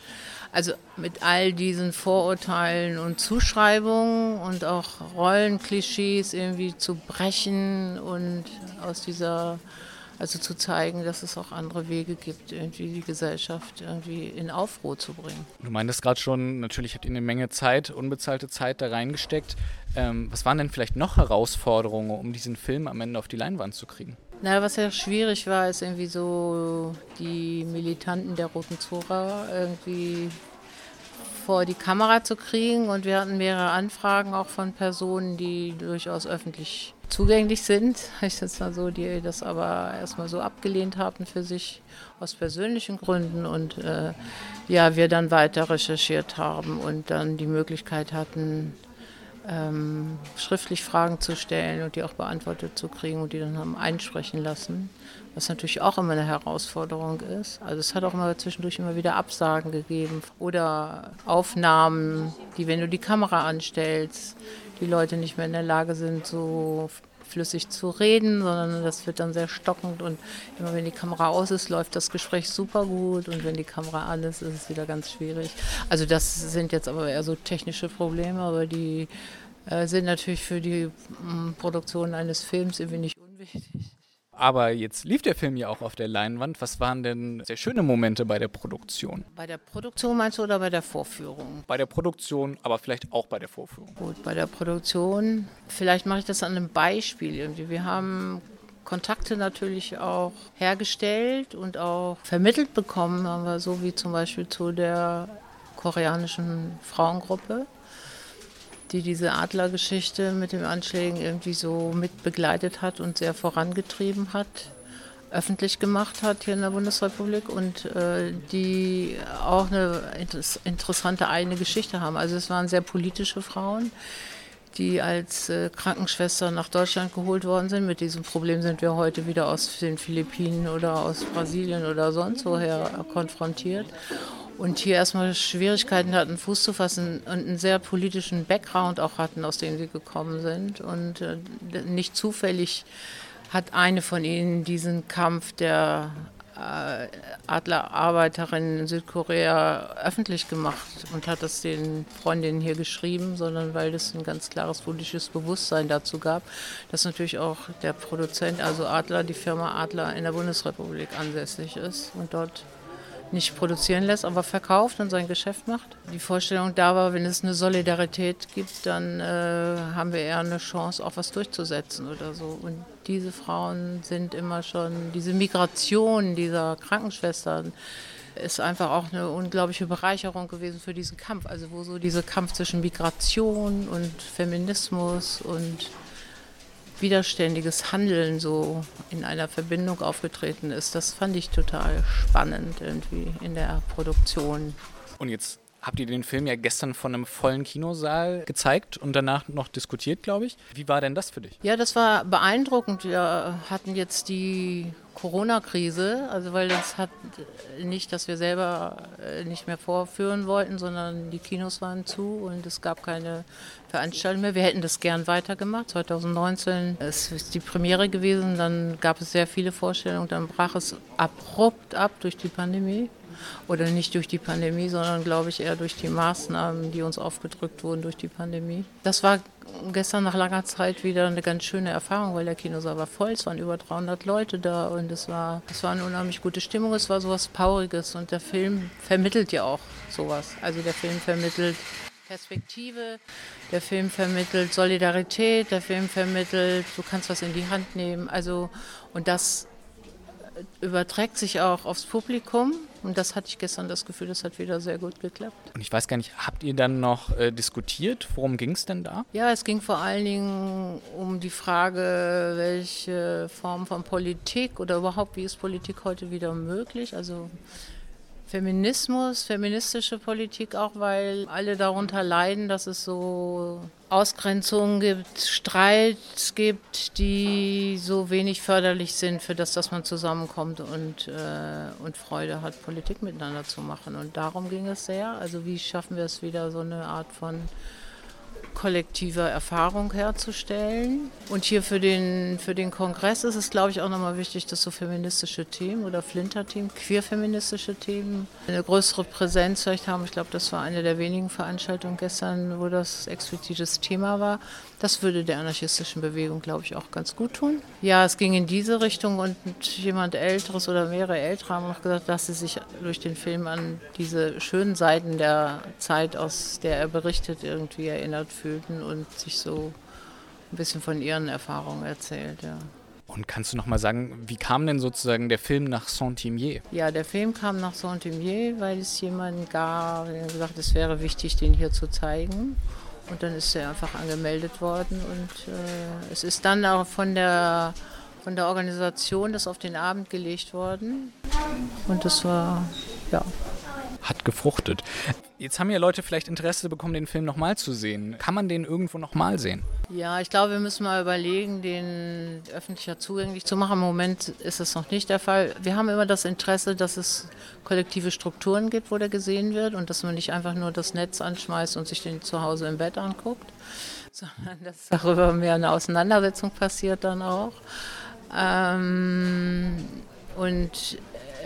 also mit all diesen Vorurteilen und Zuschreibungen und auch Rollenklischees irgendwie zu brechen und aus dieser also zu zeigen, dass es auch andere Wege gibt, irgendwie die Gesellschaft irgendwie in Aufruhr zu bringen. Du meintest gerade schon, natürlich habt ihr eine Menge Zeit, unbezahlte Zeit da reingesteckt. Ähm, was waren denn vielleicht noch Herausforderungen, um diesen Film am Ende auf die Leinwand zu kriegen? Na, was ja schwierig war, ist irgendwie so die Militanten der Roten Zora irgendwie vor die Kamera zu kriegen. Und wir hatten mehrere Anfragen auch von Personen, die durchaus öffentlich zugänglich sind, ich jetzt mal so, die das aber erstmal so abgelehnt haben für sich aus persönlichen Gründen und äh, ja, wir dann weiter recherchiert haben und dann die Möglichkeit hatten, ähm, schriftlich Fragen zu stellen und die auch beantwortet zu kriegen und die dann haben einsprechen lassen. was natürlich auch immer eine Herausforderung ist. Also es hat auch immer zwischendurch immer wieder Absagen gegeben oder Aufnahmen, die, wenn du die Kamera anstellst, die Leute nicht mehr in der Lage sind, so flüssig zu reden, sondern das wird dann sehr stockend und immer wenn die Kamera aus ist, läuft das Gespräch super gut und wenn die Kamera an ist, ist es wieder ganz schwierig. Also das sind jetzt aber eher so technische Probleme, aber die äh, sind natürlich für die mm, Produktion eines Films irgendwie nicht unwichtig. Aber jetzt lief der Film ja auch auf der Leinwand. Was waren denn sehr schöne Momente bei der Produktion? Bei der Produktion meinst du oder bei der Vorführung? Bei der Produktion, aber vielleicht auch bei der Vorführung. Gut, bei der Produktion, vielleicht mache ich das an einem Beispiel irgendwie. Wir haben Kontakte natürlich auch hergestellt und auch vermittelt bekommen, haben wir so wie zum Beispiel zu der koreanischen Frauengruppe die diese Adlergeschichte mit den Anschlägen irgendwie so mit begleitet hat und sehr vorangetrieben hat, öffentlich gemacht hat hier in der Bundesrepublik und äh, die auch eine interessante eigene Geschichte haben. Also es waren sehr politische Frauen, die als äh, Krankenschwester nach Deutschland geholt worden sind. Mit diesem Problem sind wir heute wieder aus den Philippinen oder aus Brasilien oder sonst woher konfrontiert und hier erstmal Schwierigkeiten hatten, Fuß zu fassen und einen sehr politischen Background auch hatten, aus dem sie gekommen sind. Und äh, nicht zufällig hat eine von ihnen diesen Kampf der äh, Adlerarbeiterinnen in Südkorea öffentlich gemacht und hat das den Freundinnen hier geschrieben, sondern weil es ein ganz klares politisches Bewusstsein dazu gab, dass natürlich auch der Produzent, also Adler, die Firma Adler in der Bundesrepublik ansässig ist und dort nicht produzieren lässt, aber verkauft und sein Geschäft macht. Die Vorstellung da war, wenn es eine Solidarität gibt, dann äh, haben wir eher eine Chance, auch was durchzusetzen oder so. Und diese Frauen sind immer schon, diese Migration dieser Krankenschwestern ist einfach auch eine unglaubliche Bereicherung gewesen für diesen Kampf. Also wo so dieser Kampf zwischen Migration und Feminismus und widerständiges Handeln so in einer Verbindung aufgetreten ist. Das fand ich total spannend irgendwie in der Produktion. Und jetzt habt ihr den Film ja gestern von einem vollen Kinosaal gezeigt und danach noch diskutiert, glaube ich. Wie war denn das für dich? Ja, das war beeindruckend. Wir hatten jetzt die Corona-Krise, also weil das hat nicht, dass wir selber äh, nicht mehr vorführen wollten, sondern die Kinos waren zu und es gab keine Veranstaltung mehr. Wir hätten das gern weitergemacht. 2019 ist die Premiere gewesen, dann gab es sehr viele Vorstellungen, dann brach es abrupt ab durch die Pandemie. Oder nicht durch die Pandemie, sondern glaube ich eher durch die Maßnahmen, die uns aufgedrückt wurden durch die Pandemie. Das war gestern nach langer Zeit wieder eine ganz schöne Erfahrung, weil der Kinosaal war voll. Es waren über 300 Leute da und es war, es war eine unheimlich gute Stimmung. Es war sowas Powiges und der Film vermittelt ja auch sowas. Also der Film vermittelt Perspektive, der Film vermittelt Solidarität, der Film vermittelt, du kannst was in die Hand nehmen. Also, und das überträgt sich auch aufs Publikum. Und das hatte ich gestern das Gefühl, das hat wieder sehr gut geklappt. Und ich weiß gar nicht, habt ihr dann noch äh, diskutiert? Worum ging es denn da? Ja, es ging vor allen Dingen um die Frage, welche Form von Politik oder überhaupt, wie ist Politik heute wieder möglich? Also Feminismus, feministische Politik auch, weil alle darunter leiden, dass es so Ausgrenzungen gibt, Streits gibt, die so wenig förderlich sind für das, dass man zusammenkommt und, äh, und Freude hat, Politik miteinander zu machen. Und darum ging es sehr. Also wie schaffen wir es wieder, so eine Art von kollektiver Erfahrung herzustellen. Und hier für den, für den Kongress ist es, glaube ich, auch nochmal wichtig, dass so feministische Themen oder Flinter-Themen, queer-feministische Themen eine größere Präsenz vielleicht haben. Ich glaube, das war eine der wenigen Veranstaltungen gestern, wo das explizites Thema war. Das würde der anarchistischen Bewegung, glaube ich, auch ganz gut tun. Ja, es ging in diese Richtung und jemand Älteres oder mehrere Ältere haben auch gesagt, dass sie sich durch den Film an diese schönen Seiten der Zeit, aus der er berichtet, irgendwie erinnert fühlten und sich so ein bisschen von ihren Erfahrungen erzählt, ja. Und kannst du noch mal sagen, wie kam denn sozusagen der Film nach Saint-Imier? Ja, der Film kam nach Saint-Imier, weil es jemanden gab, der gesagt es wäre wichtig, den hier zu zeigen. Und dann ist er einfach angemeldet worden und äh, es ist dann auch von der, von der Organisation das auf den Abend gelegt worden. Und das war, ja. Hat gefruchtet. Jetzt haben ja Leute vielleicht Interesse bekommen, den Film nochmal zu sehen. Kann man den irgendwo nochmal sehen? Ja, ich glaube, wir müssen mal überlegen, den öffentlicher zugänglich zu machen. Im Moment ist es noch nicht der Fall. Wir haben immer das Interesse, dass es kollektive Strukturen gibt, wo der gesehen wird und dass man nicht einfach nur das Netz anschmeißt und sich den zu Hause im Bett anguckt, sondern dass darüber mehr eine Auseinandersetzung passiert dann auch. Ähm, und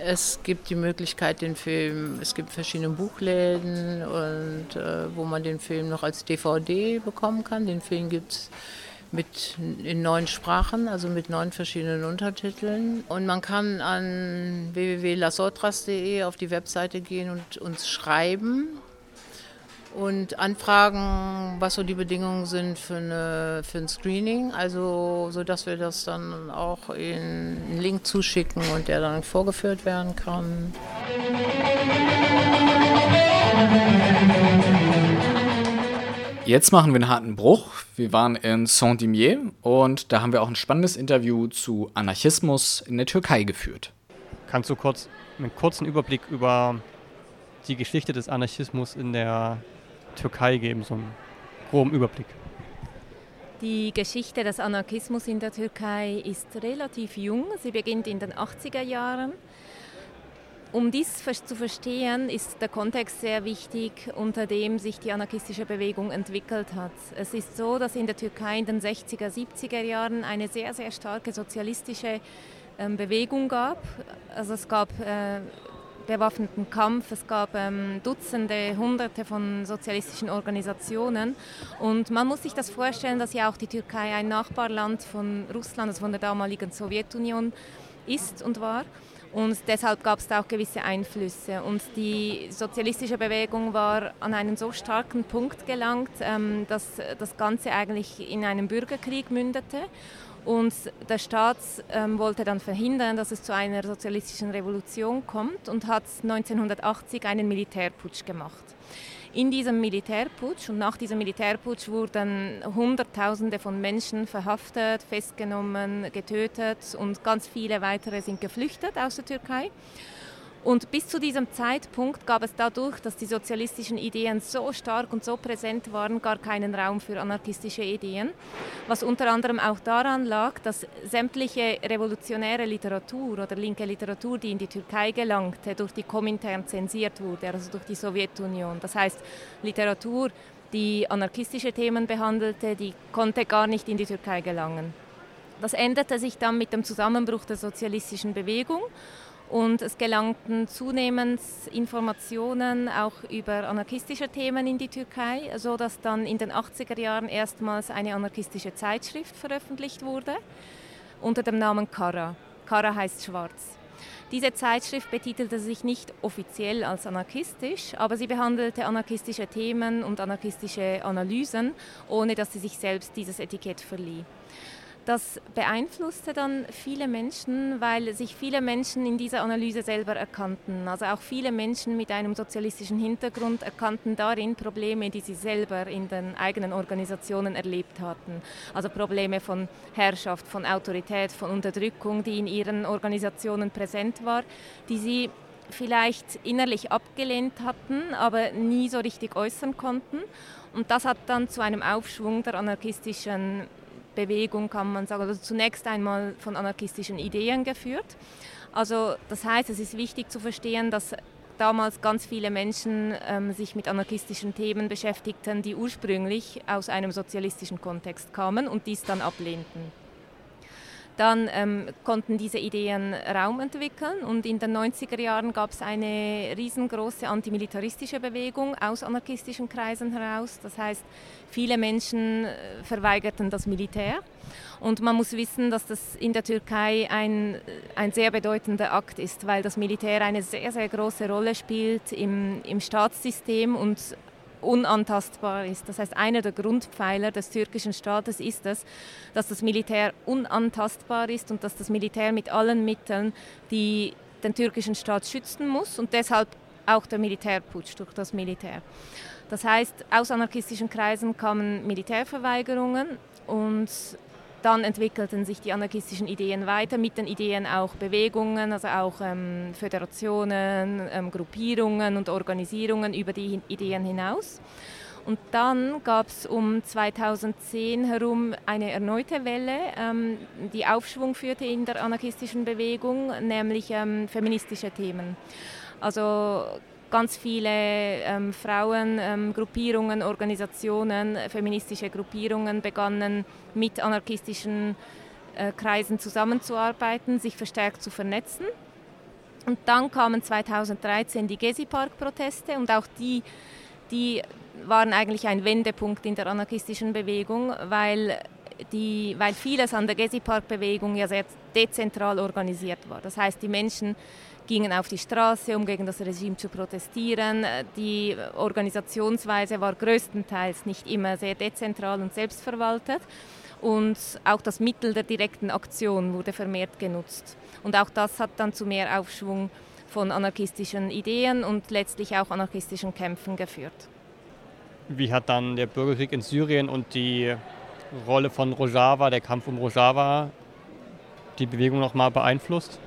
es gibt die Möglichkeit, den Film, es gibt verschiedene Buchläden und äh, wo man den Film noch als DVD bekommen kann. Den Film gibt es in neun Sprachen, also mit neun verschiedenen Untertiteln. Und man kann an www.lasotras.de auf die Webseite gehen und uns schreiben und anfragen, was so die Bedingungen sind für, eine, für ein Screening, also so dass wir das dann auch in einen Link zuschicken und der dann vorgeführt werden kann. Jetzt machen wir einen harten Bruch. Wir waren in Saint-Dimier und da haben wir auch ein spannendes Interview zu Anarchismus in der Türkei geführt. Kannst du kurz einen kurzen Überblick über die Geschichte des Anarchismus in der Türkei geben, so einen groben Überblick? Die Geschichte des Anarchismus in der Türkei ist relativ jung. Sie beginnt in den 80er Jahren. Um dies zu verstehen, ist der Kontext sehr wichtig, unter dem sich die anarchistische Bewegung entwickelt hat. Es ist so, dass in der Türkei in den 60er, 70er Jahren eine sehr, sehr starke sozialistische ähm, Bewegung gab. Also es gab äh, bewaffneten Kampf. Es gab ähm, Dutzende, Hunderte von sozialistischen Organisationen. Und man muss sich das vorstellen, dass ja auch die Türkei ein Nachbarland von Russland, also von der damaligen Sowjetunion ist und war. Und deshalb gab es da auch gewisse Einflüsse. Und die sozialistische Bewegung war an einen so starken Punkt gelangt, ähm, dass das Ganze eigentlich in einen Bürgerkrieg mündete. Und der Staat ähm, wollte dann verhindern, dass es zu einer sozialistischen Revolution kommt und hat 1980 einen Militärputsch gemacht. In diesem Militärputsch und nach diesem Militärputsch wurden Hunderttausende von Menschen verhaftet, festgenommen, getötet und ganz viele weitere sind geflüchtet aus der Türkei. Und bis zu diesem Zeitpunkt gab es dadurch, dass die sozialistischen Ideen so stark und so präsent waren, gar keinen Raum für anarchistische Ideen. Was unter anderem auch daran lag, dass sämtliche revolutionäre Literatur oder linke Literatur, die in die Türkei gelangte, durch die Komintern zensiert wurde, also durch die Sowjetunion. Das heißt, Literatur, die anarchistische Themen behandelte, die konnte gar nicht in die Türkei gelangen. Das änderte sich dann mit dem Zusammenbruch der sozialistischen Bewegung und es gelangten zunehmend Informationen auch über anarchistische Themen in die Türkei, sodass dann in den 80er Jahren erstmals eine anarchistische Zeitschrift veröffentlicht wurde unter dem Namen Kara. Kara heißt schwarz. Diese Zeitschrift betitelte sich nicht offiziell als anarchistisch, aber sie behandelte anarchistische Themen und anarchistische Analysen, ohne dass sie sich selbst dieses Etikett verlieh. Das beeinflusste dann viele Menschen, weil sich viele Menschen in dieser Analyse selber erkannten. Also auch viele Menschen mit einem sozialistischen Hintergrund erkannten darin Probleme, die sie selber in den eigenen Organisationen erlebt hatten. Also Probleme von Herrschaft, von Autorität, von Unterdrückung, die in ihren Organisationen präsent war, die sie vielleicht innerlich abgelehnt hatten, aber nie so richtig äußern konnten. Und das hat dann zu einem Aufschwung der anarchistischen Bewegung, kann man sagen, also zunächst einmal von anarchistischen Ideen geführt. Also das heißt, es ist wichtig zu verstehen, dass damals ganz viele Menschen ähm, sich mit anarchistischen Themen beschäftigten, die ursprünglich aus einem sozialistischen Kontext kamen und dies dann ablehnten. Dann ähm, konnten diese Ideen Raum entwickeln und in den 90er Jahren gab es eine riesengroße antimilitaristische Bewegung aus anarchistischen Kreisen heraus. Das heißt, viele Menschen äh, verweigerten das Militär. Und man muss wissen, dass das in der Türkei ein, ein sehr bedeutender Akt ist, weil das Militär eine sehr, sehr große Rolle spielt im, im Staatssystem und unantastbar ist. Das heißt, einer der Grundpfeiler des türkischen Staates ist es, dass das Militär unantastbar ist und dass das Militär mit allen Mitteln die den türkischen Staat schützen muss und deshalb auch der Militärputsch durch das Militär. Das heißt, aus anarchistischen Kreisen kamen Militärverweigerungen und dann entwickelten sich die anarchistischen Ideen weiter, mit den Ideen auch Bewegungen, also auch ähm, Föderationen, ähm, Gruppierungen und Organisierungen über die Ideen hinaus. Und dann gab es um 2010 herum eine erneute Welle, ähm, die Aufschwung führte in der anarchistischen Bewegung, nämlich ähm, feministische Themen. Also ganz viele ähm, Frauengruppierungen, ähm, Organisationen, feministische Gruppierungen begannen mit anarchistischen äh, Kreisen zusammenzuarbeiten, sich verstärkt zu vernetzen. Und dann kamen 2013 die Gezi-Park-Proteste und auch die, die waren eigentlich ein Wendepunkt in der anarchistischen Bewegung, weil, die, weil vieles an der Gezi-Park-Bewegung ja sehr dezentral organisiert war. Das heißt, die Menschen gingen auf die Straße, um gegen das Regime zu protestieren. Die Organisationsweise war größtenteils nicht immer sehr dezentral und selbstverwaltet. Und auch das Mittel der direkten Aktion wurde vermehrt genutzt. Und auch das hat dann zu mehr Aufschwung von anarchistischen Ideen und letztlich auch anarchistischen Kämpfen geführt. Wie hat dann der Bürgerkrieg in Syrien und die Rolle von Rojava, der Kampf um Rojava, die Bewegung nochmal beeinflusst?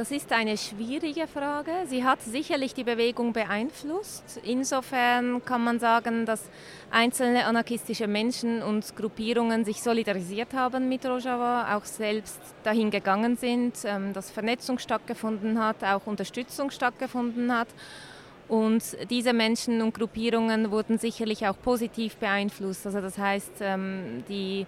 Das ist eine schwierige Frage. Sie hat sicherlich die Bewegung beeinflusst. Insofern kann man sagen, dass einzelne anarchistische Menschen und Gruppierungen sich solidarisiert haben mit Rojava, auch selbst dahin gegangen sind, ähm, dass Vernetzung stattgefunden hat, auch Unterstützung stattgefunden hat. Und diese Menschen und Gruppierungen wurden sicherlich auch positiv beeinflusst. Also das heißt, ähm, die,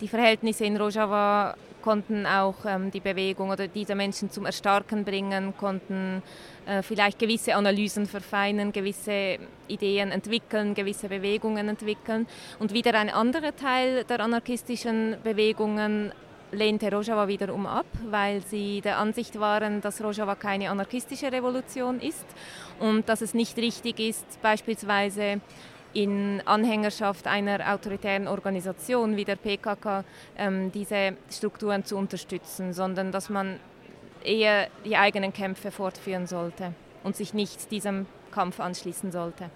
die Verhältnisse in Rojava konnten auch ähm, die Bewegung oder diese Menschen zum Erstarken bringen, konnten äh, vielleicht gewisse Analysen verfeinern, gewisse Ideen entwickeln, gewisse Bewegungen entwickeln. Und wieder ein anderer Teil der anarchistischen Bewegungen lehnte Rojava wiederum ab, weil sie der Ansicht waren, dass Rojava keine anarchistische Revolution ist und dass es nicht richtig ist, beispielsweise in Anhängerschaft einer autoritären Organisation wie der PKK ähm, diese Strukturen zu unterstützen, sondern dass man eher die eigenen Kämpfe fortführen sollte und sich nicht diesem Kampf anschließen sollte.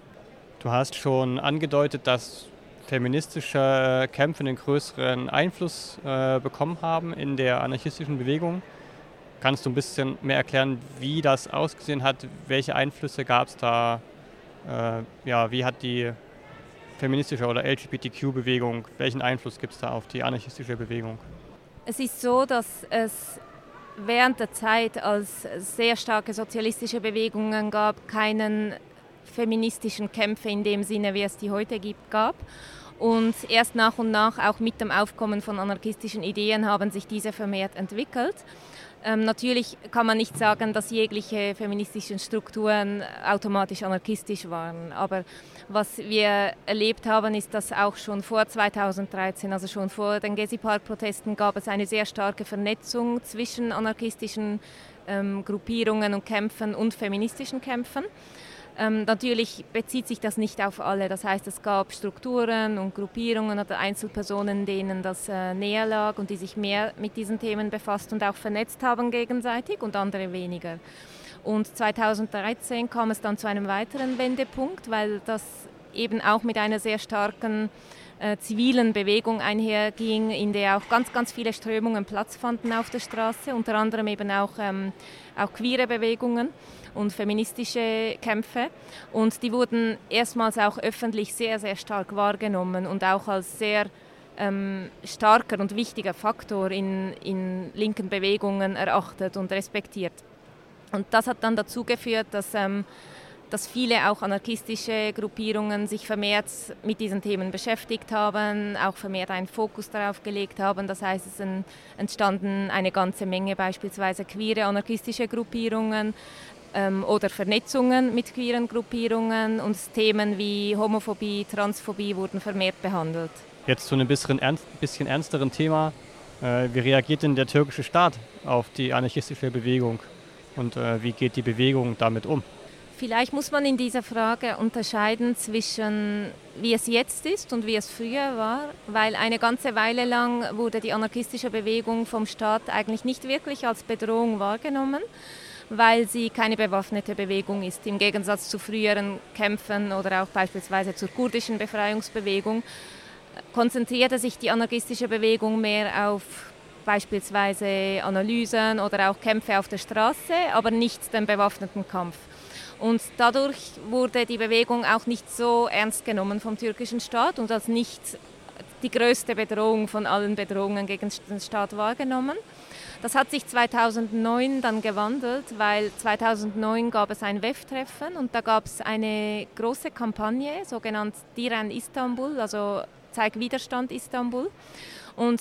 Du hast schon angedeutet, dass feministische Kämpfe einen größeren Einfluss äh, bekommen haben in der anarchistischen Bewegung. Kannst du ein bisschen mehr erklären, wie das ausgesehen hat? Welche Einflüsse gab es da? Äh, ja, wie hat die feministische oder LGBTQ-Bewegung, welchen Einfluss gibt es da auf die anarchistische Bewegung? Es ist so, dass es während der Zeit, als sehr starke sozialistische Bewegungen gab, keinen feministischen Kämpfe in dem Sinne, wie es die heute gibt, gab. Und erst nach und nach, auch mit dem Aufkommen von anarchistischen Ideen, haben sich diese vermehrt entwickelt. Ähm, natürlich kann man nicht sagen, dass jegliche feministischen Strukturen automatisch anarchistisch waren. Aber was wir erlebt haben, ist, dass auch schon vor 2013, also schon vor den Gezi-Park-Protesten, gab es eine sehr starke Vernetzung zwischen anarchistischen ähm, Gruppierungen und Kämpfen und feministischen Kämpfen. Ähm, natürlich bezieht sich das nicht auf alle. Das heißt, es gab Strukturen und Gruppierungen oder Einzelpersonen, denen das äh, näher lag und die sich mehr mit diesen Themen befasst und auch vernetzt haben gegenseitig und andere weniger. Und 2013 kam es dann zu einem weiteren Wendepunkt, weil das eben auch mit einer sehr starken äh, zivilen Bewegung einherging, in der auch ganz, ganz viele Strömungen Platz fanden auf der Straße, unter anderem eben auch, ähm, auch queere Bewegungen und feministische Kämpfe. Und die wurden erstmals auch öffentlich sehr, sehr stark wahrgenommen und auch als sehr ähm, starker und wichtiger Faktor in, in linken Bewegungen erachtet und respektiert. Und das hat dann dazu geführt, dass, ähm, dass viele auch anarchistische Gruppierungen sich vermehrt mit diesen Themen beschäftigt haben, auch vermehrt einen Fokus darauf gelegt haben. Das heißt, es entstanden eine ganze Menge beispielsweise queere anarchistische Gruppierungen, ähm, oder Vernetzungen mit queeren Gruppierungen und Themen wie Homophobie, Transphobie wurden vermehrt behandelt. Jetzt zu einem bisschen, ernst, bisschen ernsteren Thema. Äh, wie reagiert denn der türkische Staat auf die anarchistische Bewegung und äh, wie geht die Bewegung damit um? Vielleicht muss man in dieser Frage unterscheiden zwischen wie es jetzt ist und wie es früher war, weil eine ganze Weile lang wurde die anarchistische Bewegung vom Staat eigentlich nicht wirklich als Bedrohung wahrgenommen weil sie keine bewaffnete Bewegung ist, im Gegensatz zu früheren Kämpfen oder auch beispielsweise zur kurdischen Befreiungsbewegung. konzentrierte sich die anarchistische Bewegung mehr auf beispielsweise Analysen oder auch Kämpfe auf der Straße, aber nicht den bewaffneten Kampf. Und dadurch wurde die Bewegung auch nicht so ernst genommen vom türkischen Staat und als nicht die größte Bedrohung von allen Bedrohungen gegen den Staat wahrgenommen. Das hat sich 2009 dann gewandelt, weil 2009 gab es ein WEF-Treffen und da gab es eine große Kampagne, sogenannt Diren Istanbul, also Zeig Widerstand Istanbul. Und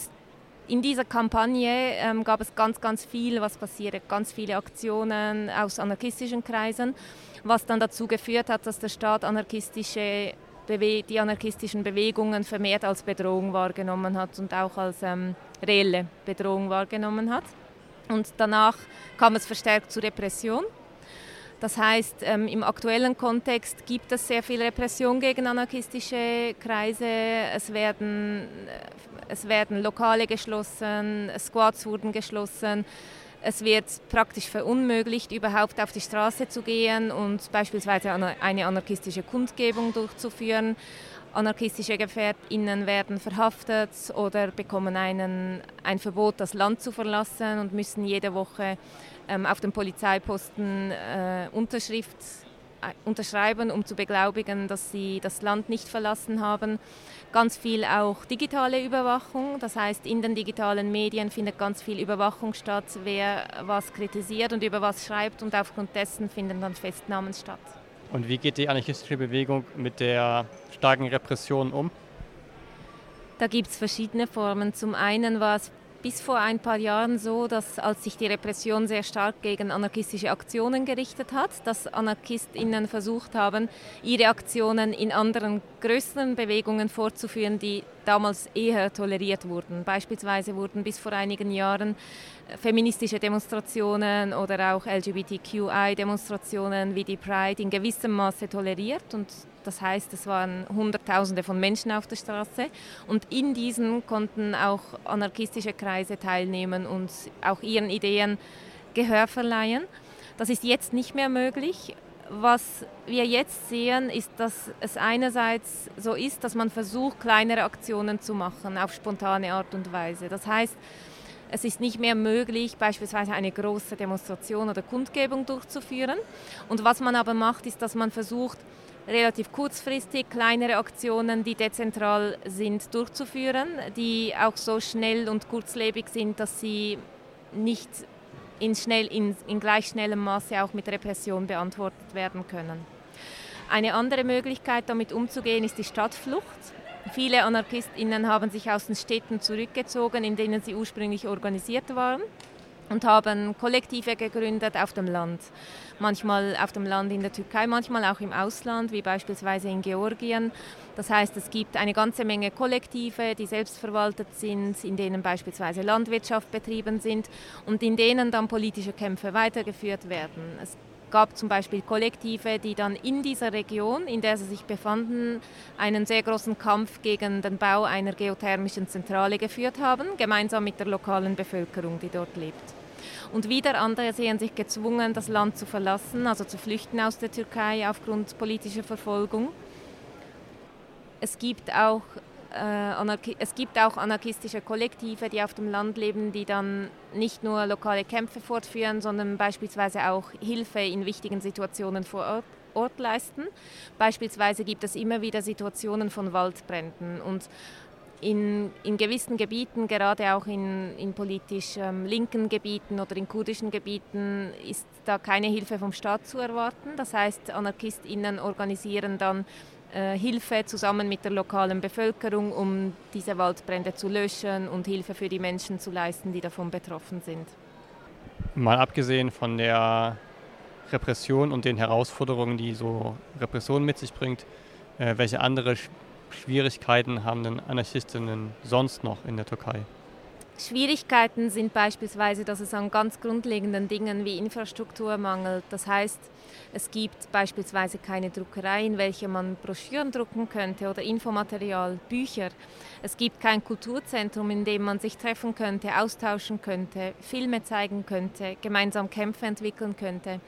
in dieser Kampagne ähm, gab es ganz, ganz viel, was passierte, ganz viele Aktionen aus anarchistischen Kreisen, was dann dazu geführt hat, dass der Staat anarchistische die anarchistischen Bewegungen vermehrt als Bedrohung wahrgenommen hat und auch als ähm, reelle Bedrohung wahrgenommen hat. Und danach kam es verstärkt zu Repression. Das heißt, ähm, im aktuellen Kontext gibt es sehr viel Repression gegen anarchistische Kreise. Es werden, äh, es werden Lokale geschlossen, Squads wurden geschlossen. Es wird praktisch verunmöglicht, überhaupt auf die Straße zu gehen und beispielsweise eine anarchistische Kundgebung durchzuführen. Anarchistische GefährtInnen werden verhaftet oder bekommen einen, ein Verbot, das Land zu verlassen und müssen jede Woche ähm, auf dem Polizeiposten äh, Unterschrift äh, unterschreiben, um zu beglaubigen, dass sie das Land nicht verlassen haben. Ganz viel auch digitale Überwachung, das heißt in den digitalen Medien findet ganz viel Überwachung statt, wer was kritisiert und über was schreibt und aufgrund dessen finden dann Festnahmen statt. Und wie geht die anarchistische Bewegung mit der starken Repression um? Da gibt es verschiedene Formen. Zum einen war es bis vor ein paar Jahren so, dass als sich die Repression sehr stark gegen anarchistische Aktionen gerichtet hat, dass AnarchistInnen versucht haben, ihre Aktionen in anderen größeren Bewegungen fortzuführen, die damals eher toleriert wurden. Beispielsweise wurden bis vor einigen Jahren feministische Demonstrationen oder auch LGBTQI-Demonstrationen wie die Pride in gewissem Maße toleriert und das heißt, es waren Hunderttausende von Menschen auf der Straße und in diesen konnten auch anarchistische Kreise teilnehmen und auch ihren Ideen Gehör verleihen. Das ist jetzt nicht mehr möglich. Was wir jetzt sehen, ist, dass es einerseits so ist, dass man versucht, kleinere Aktionen zu machen auf spontane Art und Weise. Das heißt, es ist nicht mehr möglich, beispielsweise eine große Demonstration oder Kundgebung durchzuführen. Und was man aber macht, ist, dass man versucht, relativ kurzfristig kleinere Aktionen, die dezentral sind, durchzuführen, die auch so schnell und kurzlebig sind, dass sie nicht in, schnell, in, in gleich schnellem Maße auch mit Repression beantwortet werden können. Eine andere Möglichkeit, damit umzugehen, ist die Stadtflucht. Viele AnarchistInnen haben sich aus den Städten zurückgezogen, in denen sie ursprünglich organisiert waren und haben Kollektive gegründet auf dem Land. Manchmal auf dem Land in der Türkei, manchmal auch im Ausland, wie beispielsweise in Georgien. Das heißt, es gibt eine ganze Menge Kollektive, die selbstverwaltet sind, in denen beispielsweise Landwirtschaft betrieben sind und in denen dann politische Kämpfe weitergeführt werden. Es gab zum Beispiel Kollektive, die dann in dieser Region, in der sie sich befanden, einen sehr großen Kampf gegen den Bau einer geothermischen Zentrale geführt haben, gemeinsam mit der lokalen Bevölkerung, die dort lebt. Und wieder andere sehen sich gezwungen, das Land zu verlassen, also zu flüchten aus der Türkei aufgrund politischer Verfolgung. Es gibt auch äh, es gibt auch anarchistische Kollektive, die auf dem Land leben, die dann nicht nur lokale Kämpfe fortführen, sondern beispielsweise auch Hilfe in wichtigen Situationen vor Ort, Ort leisten. Beispielsweise gibt es immer wieder Situationen von Waldbränden und in, in gewissen Gebieten, gerade auch in, in politisch ähm, linken Gebieten oder in kurdischen Gebieten, ist da keine Hilfe vom Staat zu erwarten. Das heißt, AnarchistInnen organisieren dann Hilfe zusammen mit der lokalen Bevölkerung, um diese Waldbrände zu löschen und Hilfe für die Menschen zu leisten, die davon betroffen sind. Mal abgesehen von der Repression und den Herausforderungen, die so Repression mit sich bringt, äh, welche andere Schwierigkeiten haben denn Anarchistinnen sonst noch in der Türkei? Schwierigkeiten sind beispielsweise, dass es an ganz grundlegenden Dingen wie Infrastruktur mangelt. Das heißt, es gibt beispielsweise keine Druckerei, in welcher man Broschüren drucken könnte oder Infomaterial, Bücher. Es gibt kein Kulturzentrum, in dem man sich treffen könnte, austauschen könnte, Filme zeigen könnte, gemeinsam Kämpfe entwickeln könnte.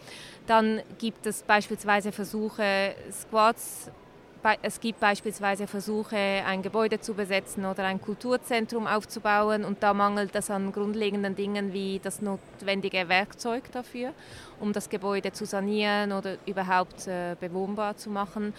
Dann gibt es beispielsweise Versuche, Squads es gibt beispielsweise Versuche, ein Gebäude zu besetzen oder ein Kulturzentrum aufzubauen und da mangelt es an grundlegenden Dingen wie das notwendige Werkzeug dafür, um das Gebäude zu sanieren oder überhaupt äh, bewohnbar zu machen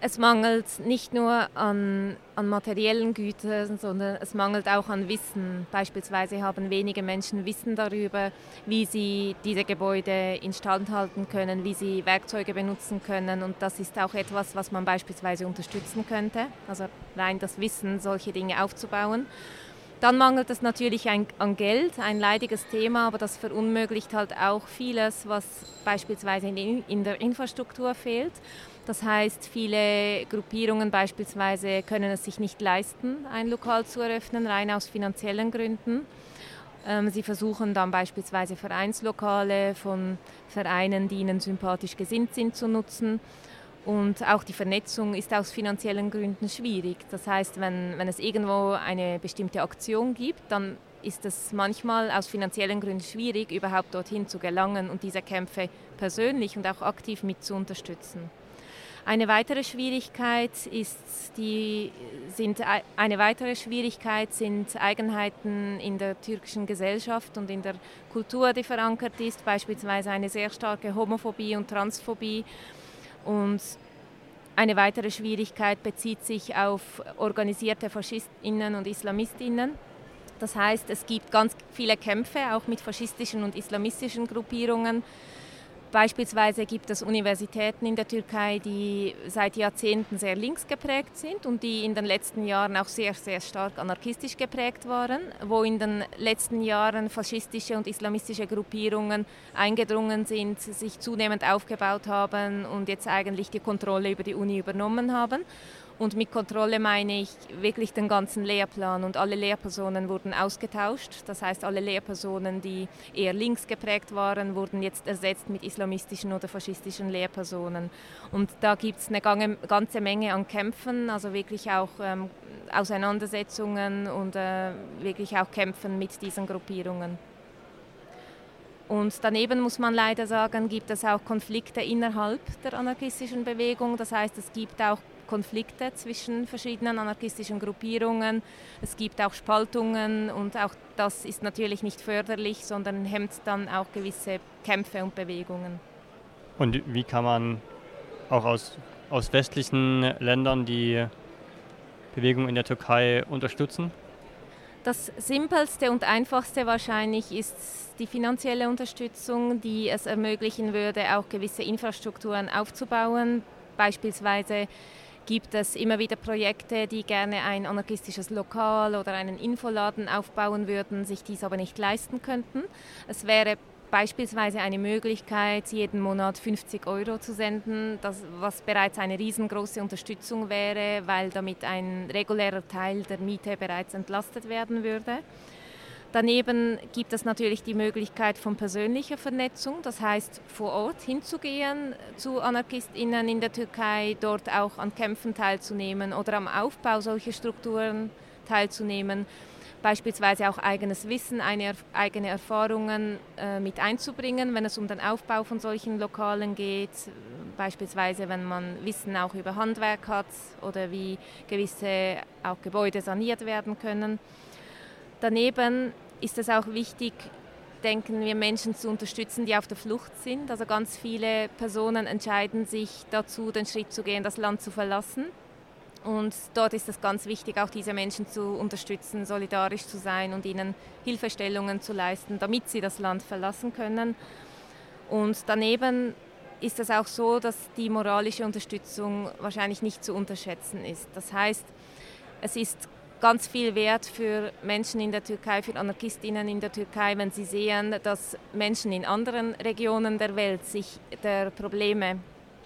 es mangelt nicht nur an, an, materiellen Gütern, sondern es mangelt auch an Wissen. Beispielsweise haben wenige Menschen Wissen darüber, wie sie diese Gebäude instand halten können, wie sie Werkzeuge benutzen können. Und das ist auch etwas, was man beispielsweise unterstützen könnte. Also rein das Wissen, solche Dinge aufzubauen. Dann mangelt es natürlich an Geld, ein leidiges Thema, aber das verunmöglicht halt auch vieles, was beispielsweise in der Infrastruktur fehlt. Das heißt, viele Gruppierungen beispielsweise können es sich nicht leisten, ein Lokal zu eröffnen, rein aus finanziellen Gründen. Ähm, sie versuchen dann beispielsweise Vereinslokale von Vereinen, die ihnen sympathisch gesinnt sind, zu nutzen. Und auch die Vernetzung ist aus finanziellen Gründen schwierig. Das heißt, wenn, wenn es irgendwo eine bestimmte Aktion gibt, dann ist es manchmal aus finanziellen Gründen schwierig, überhaupt dorthin zu gelangen und diese Kämpfe persönlich und auch aktiv mit zu unterstützen. Eine weitere Schwierigkeit ist die, sind eine weitere Schwierigkeit sind Eigenheiten in der türkischen Gesellschaft und in der Kultur, die verankert ist, beispielsweise eine sehr starke Homophobie und Transphobie. Und eine weitere Schwierigkeit bezieht sich auf organisierte Faschistinnen und Islamistinnen. Das heißt, es gibt ganz viele Kämpfe, auch mit faschistischen und islamistischen Gruppierungen, Beispielsweise gibt es Universitäten in der Türkei, die seit Jahrzehnten sehr links geprägt sind und die in den letzten Jahren auch sehr, sehr stark anarchistisch geprägt waren, wo in den letzten Jahren faschistische und islamistische Gruppierungen eingedrungen sind, sich zunehmend aufgebaut haben und jetzt eigentlich die Kontrolle über die Uni übernommen haben. Und mit Kontrolle meine ich wirklich den ganzen Lehrplan und alle Lehrpersonen wurden ausgetauscht. Das heißt, alle Lehrpersonen, die eher links geprägt waren, wurden jetzt ersetzt mit islamistischen oder faschistischen Lehrpersonen. Und da gibt es eine ganze Menge an Kämpfen, also wirklich auch ähm, Auseinandersetzungen und äh, wirklich auch Kämpfen mit diesen Gruppierungen. Und daneben muss man leider sagen, gibt es auch Konflikte innerhalb der anarchistischen Bewegung. Das heißt, es gibt auch Konflikte zwischen verschiedenen anarchistischen Gruppierungen. Es gibt auch Spaltungen und auch das ist natürlich nicht förderlich, sondern hemmt dann auch gewisse Kämpfe und Bewegungen. Und wie kann man auch aus, aus westlichen Ländern die Bewegung in der Türkei unterstützen? Das simpelste und einfachste wahrscheinlich ist die finanzielle Unterstützung, die es ermöglichen würde, auch gewisse Infrastrukturen aufzubauen. Beispielsweise gibt es immer wieder Projekte, die gerne ein anarchistisches Lokal oder einen Infoladen aufbauen würden, sich dies aber nicht leisten könnten. Es wäre beispielsweise eine Möglichkeit, jeden Monat 50 Euro zu senden, das, was bereits eine riesengroße Unterstützung wäre, weil damit ein regulärer Teil der Miete bereits entlastet werden würde. Daneben gibt es natürlich die Möglichkeit von persönlicher Vernetzung, das heißt vor Ort hinzugehen zu AnarchistInnen in der Türkei, dort auch an Kämpfen teilzunehmen oder am Aufbau solcher Strukturen teilzunehmen, beispielsweise auch eigenes Wissen, eine, eigene Erfahrungen äh, mit einzubringen, wenn es um den Aufbau von solchen Lokalen geht, beispielsweise wenn man Wissen auch über Handwerk hat oder wie gewisse auch Gebäude saniert werden können. Daneben ist es auch wichtig, denken wir, Menschen zu unterstützen, die auf der Flucht sind. Also ganz viele Personen entscheiden sich dazu, den Schritt zu gehen, das Land zu verlassen. Und dort ist es ganz wichtig, auch diese Menschen zu unterstützen, solidarisch zu sein und ihnen Hilfestellungen zu leisten, damit sie das Land verlassen können. Und daneben ist es auch so, dass die moralische Unterstützung wahrscheinlich nicht zu unterschätzen ist. Das heißt, es ist ganz viel wert für Menschen in der Türkei, für Anarchistinnen in der Türkei, wenn sie sehen, dass Menschen in anderen Regionen der Welt sich der Probleme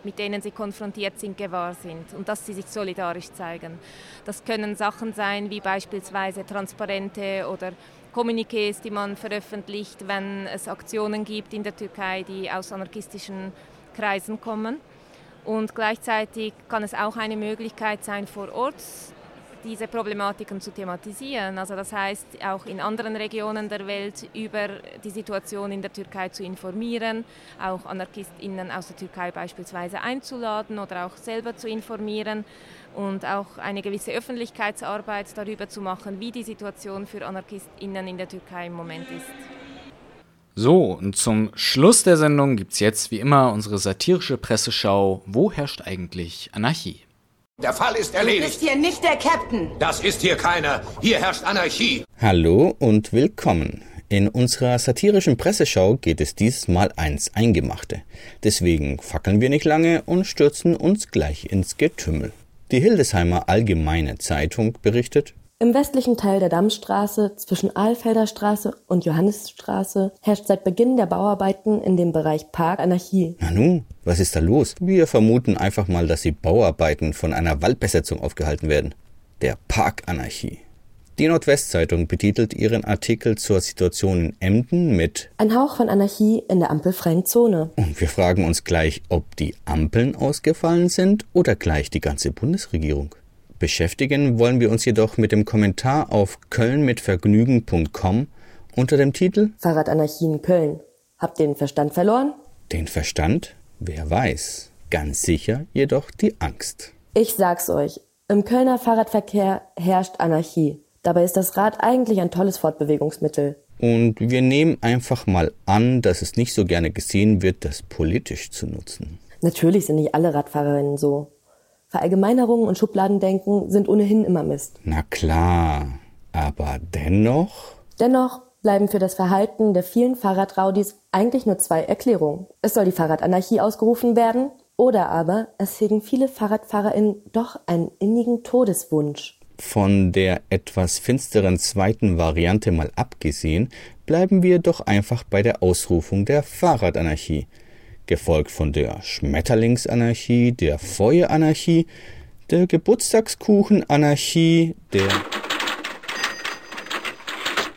mit denen sie konfrontiert sind, gewahr sind und dass sie sich solidarisch zeigen. Das können Sachen sein wie beispielsweise Transparente oder Kommuniqués, die man veröffentlicht, wenn es Aktionen gibt in der Türkei, die aus anarchistischen Kreisen kommen. Und gleichzeitig kann es auch eine Möglichkeit sein, vor Ort diese Problematiken zu thematisieren. Also das heißt, auch in anderen Regionen der Welt über die Situation in der Türkei zu informieren, auch AnarchistInnen aus der Türkei beispielsweise einzuladen oder auch selber zu informieren und auch eine gewisse Öffentlichkeitsarbeit darüber zu machen, wie die Situation für AnarchistInnen in der Türkei im Moment ist. So, und zum Schluss der Sendung gibt es jetzt wie immer unsere satirische Presseschau Wo herrscht eigentlich Anarchie? Der Fall ist erledigt. Du bist hier nicht der Captain. Das ist hier keiner. Hier herrscht Anarchie. Hallo und willkommen. In unserer satirischen Presseschau geht es dieses Mal eins Eingemachte. Deswegen fackeln wir nicht lange und stürzen uns gleich ins Getümmel. Die Hildesheimer Allgemeine Zeitung berichtet, im westlichen Teil der Dammstraße zwischen Ahlfelder Straße und Johannisstraße herrscht seit Beginn der Bauarbeiten in dem Bereich Park Anarchie. Nanu, was ist da los? Wir vermuten einfach mal, dass die Bauarbeiten von einer Waldbesetzung aufgehalten werden. Der Park Anarchie. Die Nordwestzeitung betitelt ihren Artikel zur Situation in Emden mit Ein Hauch von Anarchie in der ampelfreien Zone. Und wir fragen uns gleich, ob die Ampeln ausgefallen sind oder gleich die ganze Bundesregierung. Beschäftigen wollen wir uns jedoch mit dem Kommentar auf kölnmitvergnügen.com unter dem Titel Fahrradanarchie in Köln. Habt ihr den Verstand verloren? Den Verstand? Wer weiß. Ganz sicher jedoch die Angst. Ich sag's euch. Im Kölner Fahrradverkehr herrscht Anarchie. Dabei ist das Rad eigentlich ein tolles Fortbewegungsmittel. Und wir nehmen einfach mal an, dass es nicht so gerne gesehen wird, das politisch zu nutzen. Natürlich sind nicht alle Radfahrerinnen so. Verallgemeinerungen und Schubladendenken sind ohnehin immer Mist. Na klar, aber dennoch? Dennoch bleiben für das Verhalten der vielen Fahrradraudis eigentlich nur zwei Erklärungen. Es soll die Fahrradanarchie ausgerufen werden oder aber es hegen viele FahrradfahrerInnen doch einen innigen Todeswunsch. Von der etwas finsteren zweiten Variante mal abgesehen, bleiben wir doch einfach bei der Ausrufung der Fahrradanarchie gefolgt von der Schmetterlingsanarchie, der Feueranarchie, der Geburtstagskuchenanarchie, der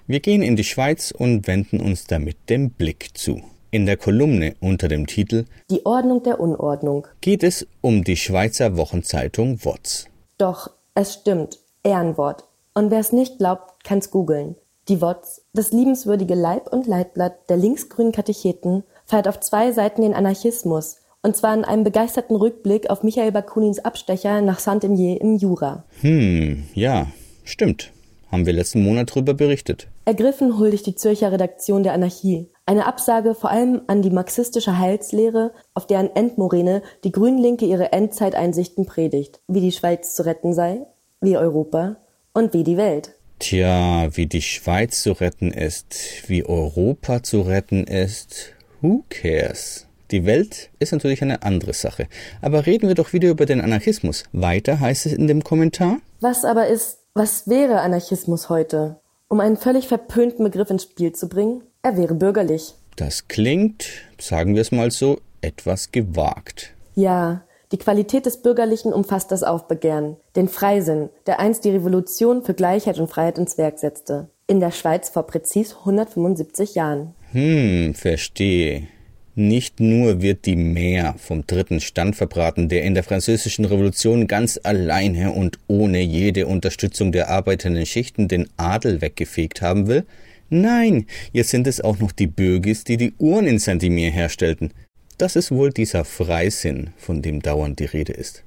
wir gehen in die Schweiz und wenden uns damit dem Blick zu. In der Kolumne unter dem Titel Die Ordnung der Unordnung geht es um die Schweizer Wochenzeitung WOTS. Doch, es stimmt, Ehrenwort. Und wer es nicht glaubt, kann's googeln. Die WOTS, das liebenswürdige Leib- und Leitblatt der linksgrünen Katecheten, feiert auf zwei Seiten den Anarchismus, und zwar in einem begeisterten Rückblick auf Michael Bakunins Abstecher nach Saint-Imier im Jura. Hm, ja, stimmt. Haben wir letzten Monat darüber berichtet. Ergriffen huldigt die Zürcher Redaktion der Anarchie. Eine Absage vor allem an die marxistische Heilslehre, auf deren Endmoräne die Grünlinke ihre Endzeiteinsichten predigt. Wie die Schweiz zu retten sei, wie Europa und wie die Welt. Tja, wie die Schweiz zu retten ist, wie Europa zu retten ist, Who cares? Die Welt ist natürlich eine andere Sache. Aber reden wir doch wieder über den Anarchismus. Weiter heißt es in dem Kommentar. Was aber ist, was wäre Anarchismus heute? Um einen völlig verpönten Begriff ins Spiel zu bringen, er wäre bürgerlich. Das klingt, sagen wir es mal so, etwas gewagt. Ja, die Qualität des Bürgerlichen umfasst das Aufbegehren, den Freisinn, der einst die Revolution für Gleichheit und Freiheit ins Werk setzte. In der Schweiz vor präzis 175 Jahren. Hm, verstehe. Nicht nur wird die Mehr vom dritten Stand verbraten, der in der französischen Revolution ganz alleine und ohne jede Unterstützung der arbeitenden Schichten den Adel weggefegt haben will. Nein, jetzt sind es auch noch die Bürgis, die die Uhren in Saint-Imier herstellten. Das ist wohl dieser Freisinn, von dem dauernd die Rede ist.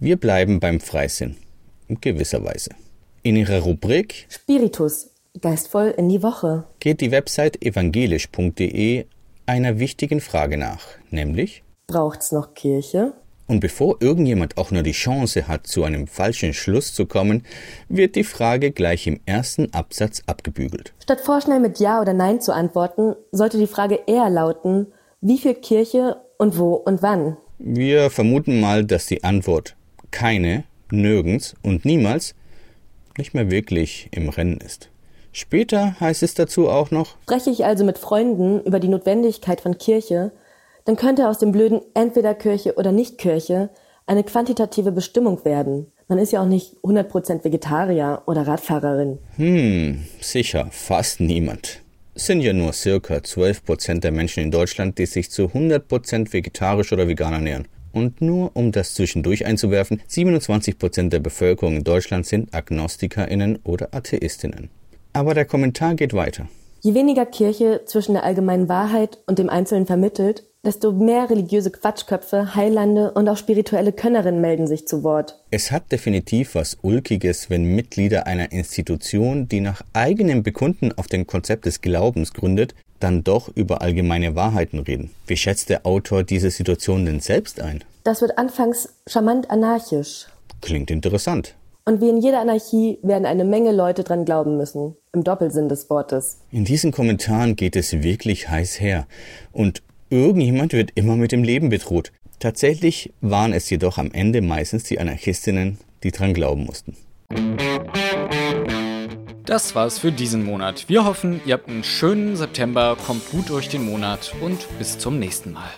Wir bleiben beim Freisinn. In gewisser Weise. In ihrer Rubrik Spiritus Geistvoll in die Woche geht die Website evangelisch.de einer wichtigen Frage nach, nämlich Braucht's noch Kirche? Und bevor irgendjemand auch nur die Chance hat, zu einem falschen Schluss zu kommen, wird die Frage gleich im ersten Absatz abgebügelt. Statt vorschnell mit Ja oder Nein zu antworten, sollte die Frage eher lauten, wie viel Kirche und wo und wann? Wir vermuten mal, dass die Antwort keine, nirgends und niemals nicht mehr wirklich im Rennen ist. Später heißt es dazu auch noch, spreche ich also mit Freunden über die Notwendigkeit von Kirche, dann könnte aus dem blöden entweder Kirche oder nicht Kirche eine quantitative Bestimmung werden. Man ist ja auch nicht 100% Vegetarier oder Radfahrerin. Hm, sicher, fast niemand. Es sind ja nur circa 12% der Menschen in Deutschland, die sich zu 100% vegetarisch oder vegan ernähren. Und nur um das zwischendurch einzuwerfen, 27% der Bevölkerung in Deutschland sind AgnostikerInnen oder AtheistInnen. Aber der Kommentar geht weiter. Je weniger Kirche zwischen der allgemeinen Wahrheit und dem Einzelnen vermittelt, desto mehr religiöse Quatschköpfe, Heilande und auch spirituelle Könnerinnen melden sich zu Wort. Es hat definitiv was Ulkiges, wenn Mitglieder einer Institution, die nach eigenem Bekunden auf dem Konzept des Glaubens gründet, dann doch über allgemeine Wahrheiten reden. Wie schätzt der Autor diese Situation denn selbst ein? Das wird anfangs charmant anarchisch. Klingt interessant. Und wie in jeder Anarchie werden eine Menge Leute dran glauben müssen. Im Doppelsinn des Wortes. In diesen Kommentaren geht es wirklich heiß her. Und Irgendjemand wird immer mit dem Leben bedroht. Tatsächlich waren es jedoch am Ende meistens die Anarchistinnen, die dran glauben mussten. Das war's für diesen Monat. Wir hoffen, ihr habt einen schönen September, kommt gut durch den Monat und bis zum nächsten Mal.